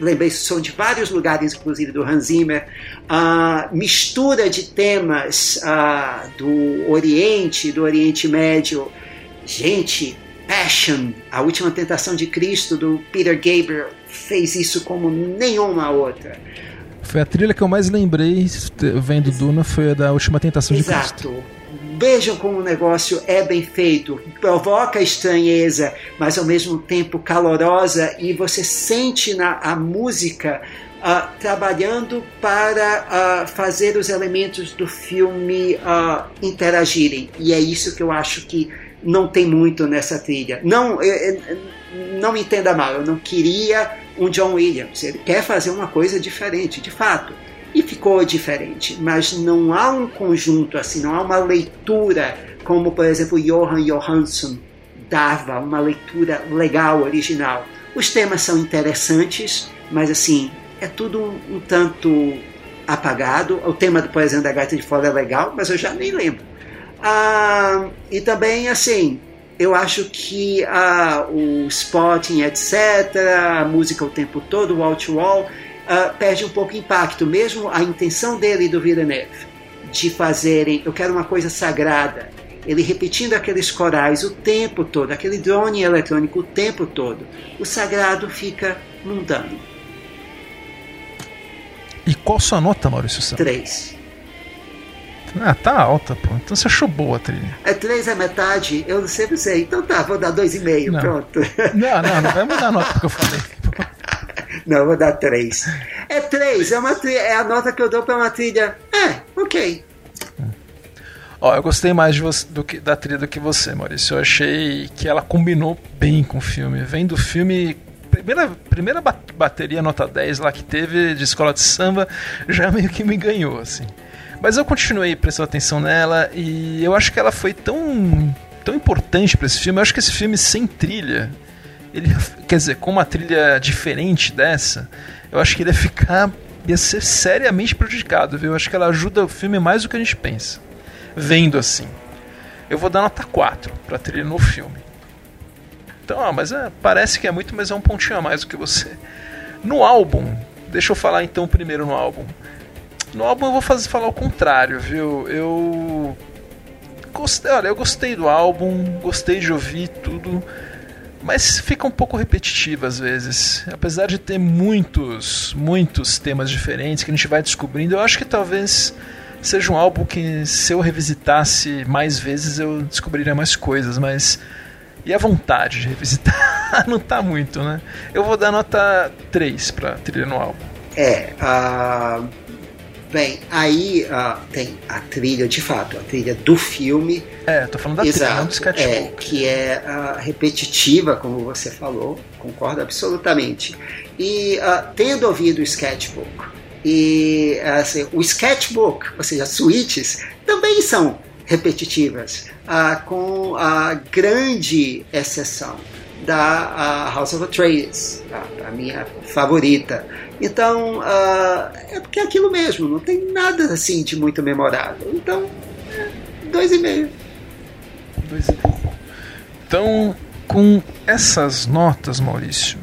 lembrei, são de vários lugares, inclusive do Hans Zimmer. Ah, mistura de temas ah, do Oriente, do Oriente Médio. Gente, Passion, a última tentação de Cristo, do Peter Gabriel, fez isso como nenhuma outra. Foi a trilha que eu mais lembrei vendo Duna, foi a da Última Tentação de Cristo. Exato. Vejam como o negócio é bem feito, provoca estranheza, mas ao mesmo tempo calorosa, e você sente na a música ah, trabalhando para ah, fazer os elementos do filme ah, interagirem. E é isso que eu acho que não tem muito nessa trilha. Não, eh, eh, não me entenda mal, eu não queria um John Williams. Ele quer fazer uma coisa diferente, de fato. E ficou diferente, mas não há um conjunto assim, não há uma leitura como, por exemplo, Johan Johansson dava, uma leitura legal, original. Os temas são interessantes, mas assim, é tudo um, um tanto apagado. O tema, por exemplo, da Gaita de Fora é legal, mas eu já nem lembro. Ah, e também, assim, eu acho que ah, o spotting, etc., a música o tempo todo, o wall to wall, ah, perde um pouco impacto. Mesmo a intenção dele e do Villeneuve de fazerem, eu quero uma coisa sagrada, ele repetindo aqueles corais o tempo todo, aquele drone eletrônico o tempo todo, o sagrado fica mundano. E qual sua nota, Maurício Santos? Três. Ah, tá alta, pô. Então você achou boa a trilha. É três é metade? Eu sempre sei. Então tá, vou dar dois e meio, Não. pronto. Não, não, não vai mudar a nota porque eu falei. Não, vou dar três. É três, é, uma tri- é a nota que eu dou para uma trilha. É, ok. Ó, eu gostei mais você, do que, da trilha do que você, Maurício. Eu achei que ela combinou bem com o filme. Vem do filme. Primeira, primeira bateria nota 10 lá que teve de escola de samba já meio que me ganhou, assim. Mas eu continuei prestando atenção nela e eu acho que ela foi tão, tão importante para esse filme. Eu acho que esse filme sem trilha, ele, quer dizer, com uma trilha diferente dessa, eu acho que ele ia ficar ia ser seriamente prejudicado, viu? Eu acho que ela ajuda o filme mais do que a gente pensa. Vendo assim. Eu vou dar nota 4 pra trilha no filme. Então, ah, mas é, parece que é muito, mas é um pontinho a mais do que você. No álbum, deixa eu falar então primeiro no álbum. No álbum eu vou fazer, falar o contrário, viu? Eu gostei, olha, eu gostei do álbum, gostei de ouvir tudo mas fica um pouco repetitivo às vezes. Apesar de ter muitos, muitos temas diferentes que a gente vai descobrindo, eu acho que talvez seja um álbum que se eu revisitasse mais vezes eu descobriria mais coisas, mas e a vontade de revisitar não tá muito, né? Eu vou dar nota 3 pra trilha no álbum. É, uh, Bem, aí uh, tem a trilha, de fato, a trilha do filme. É, tô falando da exato, trilha, não do sketchbook. É, que é uh, repetitiva, como você falou, concordo absolutamente. E uh, tendo ouvido o sketchbook, e assim, o sketchbook, ou seja, as suítes, também são repetitivas, com a grande exceção da House of Atreides, a, a minha favorita. Então, uh, é porque é aquilo mesmo, não tem nada assim de muito memorável. Então, é, dois e meio. Dois e pouco. Então, com essas notas, Maurício,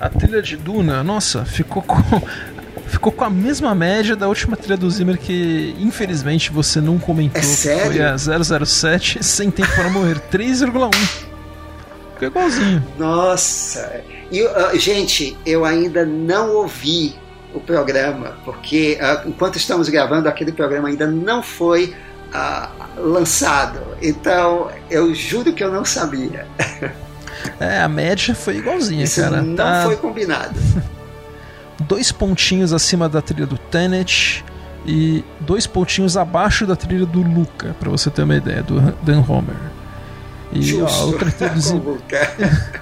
a trilha de Duna, nossa, ficou com ficou com a mesma média da última trilha do Zimmer que infelizmente você não comentou. É sério? Foi a 007 sem tempo para morrer, 3,1. Ficou igualzinho. Nossa. E, uh, gente, eu ainda não ouvi o programa, porque uh, enquanto estamos gravando, aquele programa ainda não foi uh, lançado. Então, eu juro que eu não sabia. É, a média foi igualzinha, Isso cara. Não tá... foi combinado. dois pontinhos acima da trilha do Tenet e dois pontinhos abaixo da trilha do Luca, para você ter uma ideia, do Dan Homer. E ó, a outra trilha do Zimmer.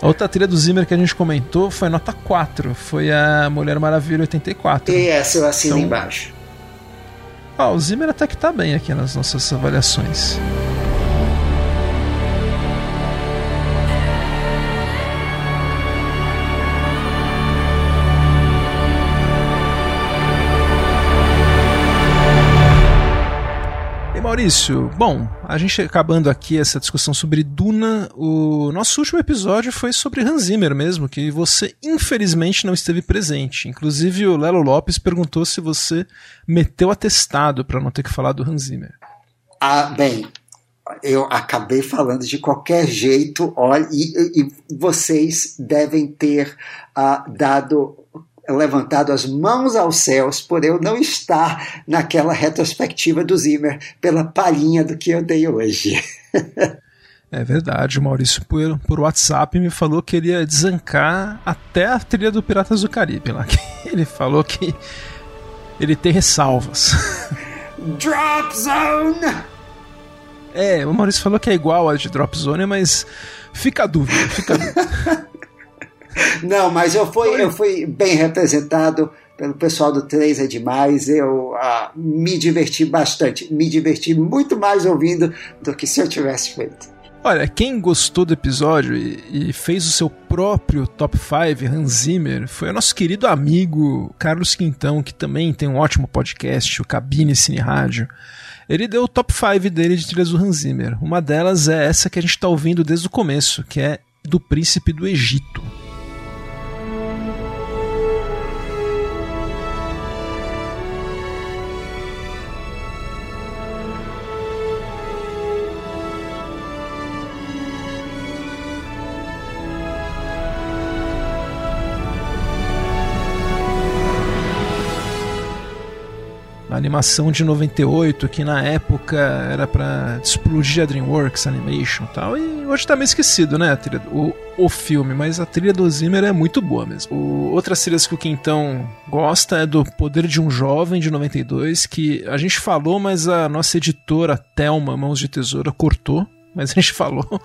a outra trilha do Zimmer que a gente comentou foi nota 4. Foi a Mulher Maravilha 84. E essa eu assino então, embaixo. Ó, o Zimmer até que tá bem aqui nas nossas avaliações. Maurício, bom, a gente acabando aqui essa discussão sobre Duna, o nosso último episódio foi sobre Hans Zimmer mesmo, que você infelizmente não esteve presente. Inclusive o Lelo Lopes perguntou se você meteu atestado para não ter que falar do Hans Zimmer. Ah, bem, eu acabei falando de qualquer jeito, olha, e, e vocês devem ter uh, dado levantado as mãos aos céus por eu não estar naquela retrospectiva do Zimmer pela palhinha do que eu dei hoje. É verdade, o Maurício por, por WhatsApp me falou que ele ia desancar até a trilha do Piratas do Caribe lá. Ele falou que ele tem ressalvas. Drop Zone! É, o Maurício falou que é igual a de Drop Zone, mas fica a dúvida, fica a dúvida. Não, mas eu fui, eu fui bem representado pelo pessoal do 3 é demais. Eu ah, me diverti bastante. Me diverti muito mais ouvindo do que se eu tivesse feito. Olha, quem gostou do episódio e, e fez o seu próprio top 5 Hans Zimmer foi o nosso querido amigo Carlos Quintão, que também tem um ótimo podcast, o Cabine Cine Rádio. Ele deu o top 5 dele de trilhas do Hans Zimmer. Uma delas é essa que a gente está ouvindo desde o começo, que é do Príncipe do Egito. Animação de 98, que na época era para explodir a DreamWorks Animation e tal, e hoje tá meio esquecido, né, trilha, o, o filme, mas a trilha do Zimmer é muito boa mesmo. O, outras trilhas que o Quintão gosta é do Poder de um Jovem, de 92, que a gente falou, mas a nossa editora, Thelma Mãos de Tesoura, cortou, mas a gente falou.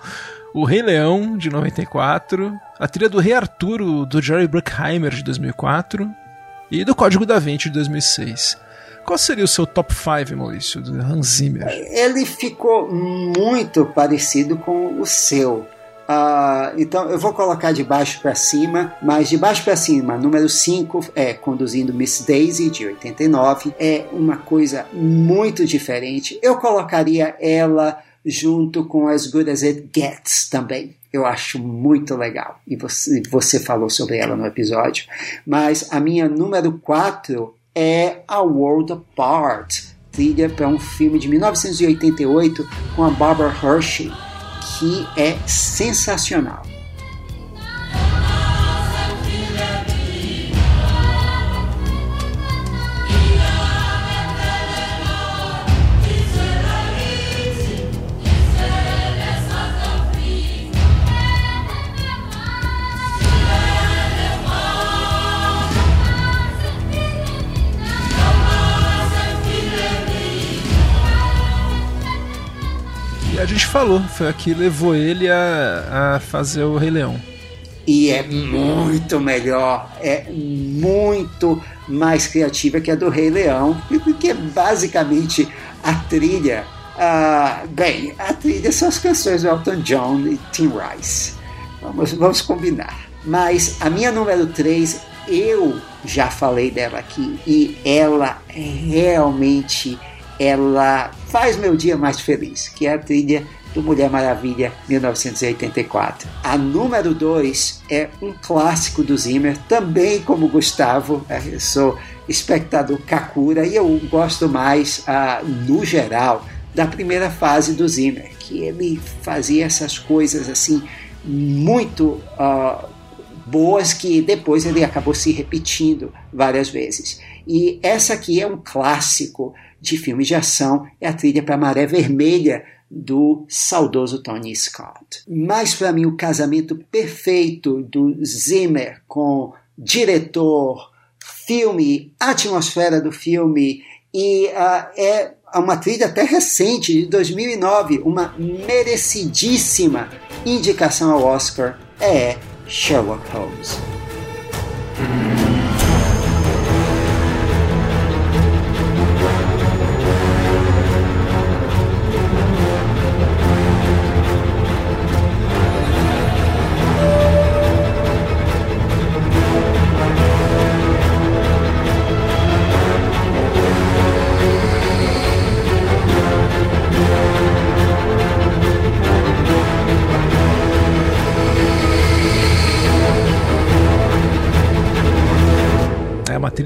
O Rei Leão, de 94, a trilha do Rei Arturo, do Jerry Bruckheimer, de 2004, e do Código da Vinci, de 2006. Qual seria o seu top 5, Maurício, do Hans Zimmer? Ele ficou muito parecido com o seu. Uh, então eu vou colocar de baixo para cima, mas de baixo para cima, número 5 é Conduzindo Miss Daisy, de 89, é uma coisa muito diferente. Eu colocaria ela junto com As Good As It Gets também. Eu acho muito legal. E você, você falou sobre ela no episódio. Mas a minha número 4 é A World Apart, trilha para um filme de 1988 com a Barbara Hershey, que é sensacional. Falou, foi a que levou ele a, a fazer o Rei Leão. E é muito melhor, é muito mais criativa que a do Rei Leão, porque é basicamente a trilha. Uh, bem, a trilha são as canções do Elton John e Tim Rice. Vamos, vamos combinar. Mas a minha número 3, eu já falei dela aqui, e ela realmente ela faz meu dia mais feliz, que é a trilha do Mulher Maravilha 1984. A número 2 é um clássico do Zimmer, também como Gustavo, é, eu sou espectador Kakura e eu gosto mais, no geral, da primeira fase do Zimmer, que ele fazia essas coisas assim muito uh, boas que depois ele acabou se repetindo várias vezes. E essa aqui é um clássico de filmes de ação, é a trilha para Maré Vermelha do saudoso Tony Scott. Mas para mim o casamento perfeito do Zimmer com diretor, filme, atmosfera do filme e uh, é uma trilha até recente de 2009, uma merecidíssima indicação ao Oscar é Sherlock Holmes.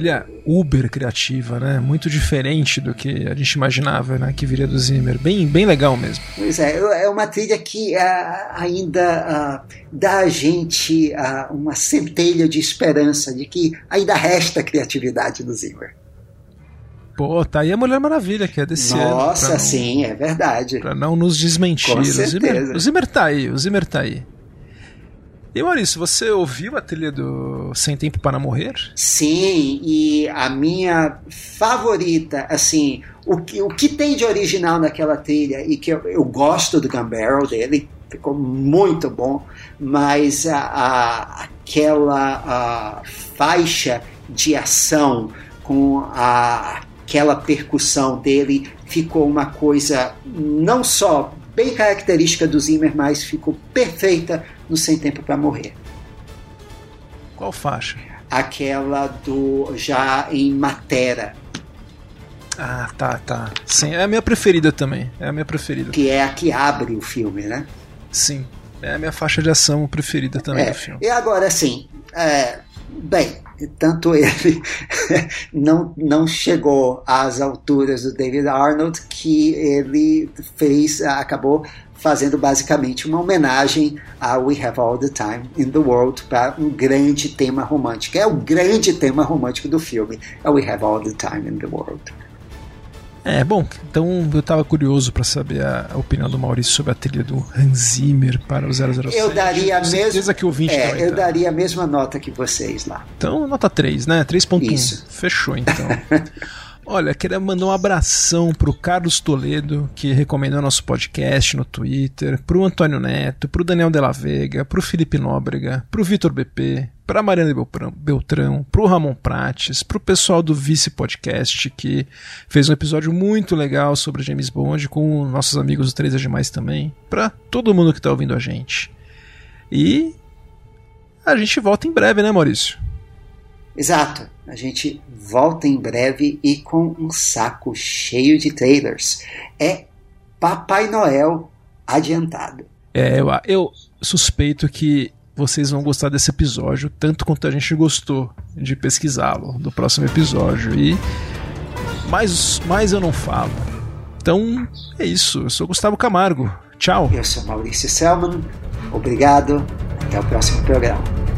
Trilha uber criativa, né? Muito diferente do que a gente imaginava, né? Que viria do Zimmer. Bem, bem legal mesmo. Pois é, é uma trilha que uh, ainda uh, dá a gente uh, uma centelha de esperança de que ainda resta criatividade do Zimmer. Pô, tá aí a Mulher Maravilha, que é desse Nossa, ano. Nossa, sim, é verdade. Pra não nos desmentir. Com certeza. O Zimmer, o Zimmer tá aí, o Zimmer tá aí. E Maurício, você ouviu a trilha do Sem Tempo para Morrer? Sim, e a minha favorita, assim, o que, o que tem de original naquela trilha e que eu, eu gosto do gun barrel dele, ficou muito bom, mas a, a aquela a faixa de ação com a, aquela percussão dele ficou uma coisa não só bem característica do Zimmer, mas ficou perfeita no Sem Tempo para Morrer. Qual faixa? Aquela do já em Matera. Ah, tá, tá. Sim, é a minha preferida também. É a minha preferida. Que é a que abre o filme, né? Sim. É a minha faixa de ação preferida também é. do filme. E agora, assim, é, bem, tanto ele não, não chegou às alturas do David Arnold que ele fez, acabou fazendo basicamente uma homenagem a We Have All the Time in the World para um grande tema romântico. É o grande tema romântico do filme, é We Have All the Time in the World. É, bom, então eu tava curioso para saber a, opinião do Maurício sobre a trilha do Hans Zimmer para o 007. Eu daria a mesma que o 20 é, eu daria a mesma nota que vocês lá. Então, nota 3, né? 3.1. Fechou então. Olha, queria mandar um abração pro Carlos Toledo, que recomendou nosso podcast no Twitter, pro Antônio Neto, pro Daniel Della Vega, pro Felipe Nóbrega, pro Vitor BP, pra Mariana Beltrão, pro Ramon Prates, pro pessoal do Vice Podcast, que fez um episódio muito legal sobre James Bond, com nossos amigos do 3 é Demais também, pra todo mundo que tá ouvindo a gente. E a gente volta em breve, né, Maurício? Exato. A gente volta em breve e com um saco cheio de trailers. É Papai Noel adiantado. É, eu, eu suspeito que vocês vão gostar desse episódio tanto quanto a gente gostou de pesquisá-lo do próximo episódio. E mais, mais eu não falo. Então é isso. Eu sou Gustavo Camargo. Tchau. Eu sou Maurício Selman. Obrigado. Até o próximo programa.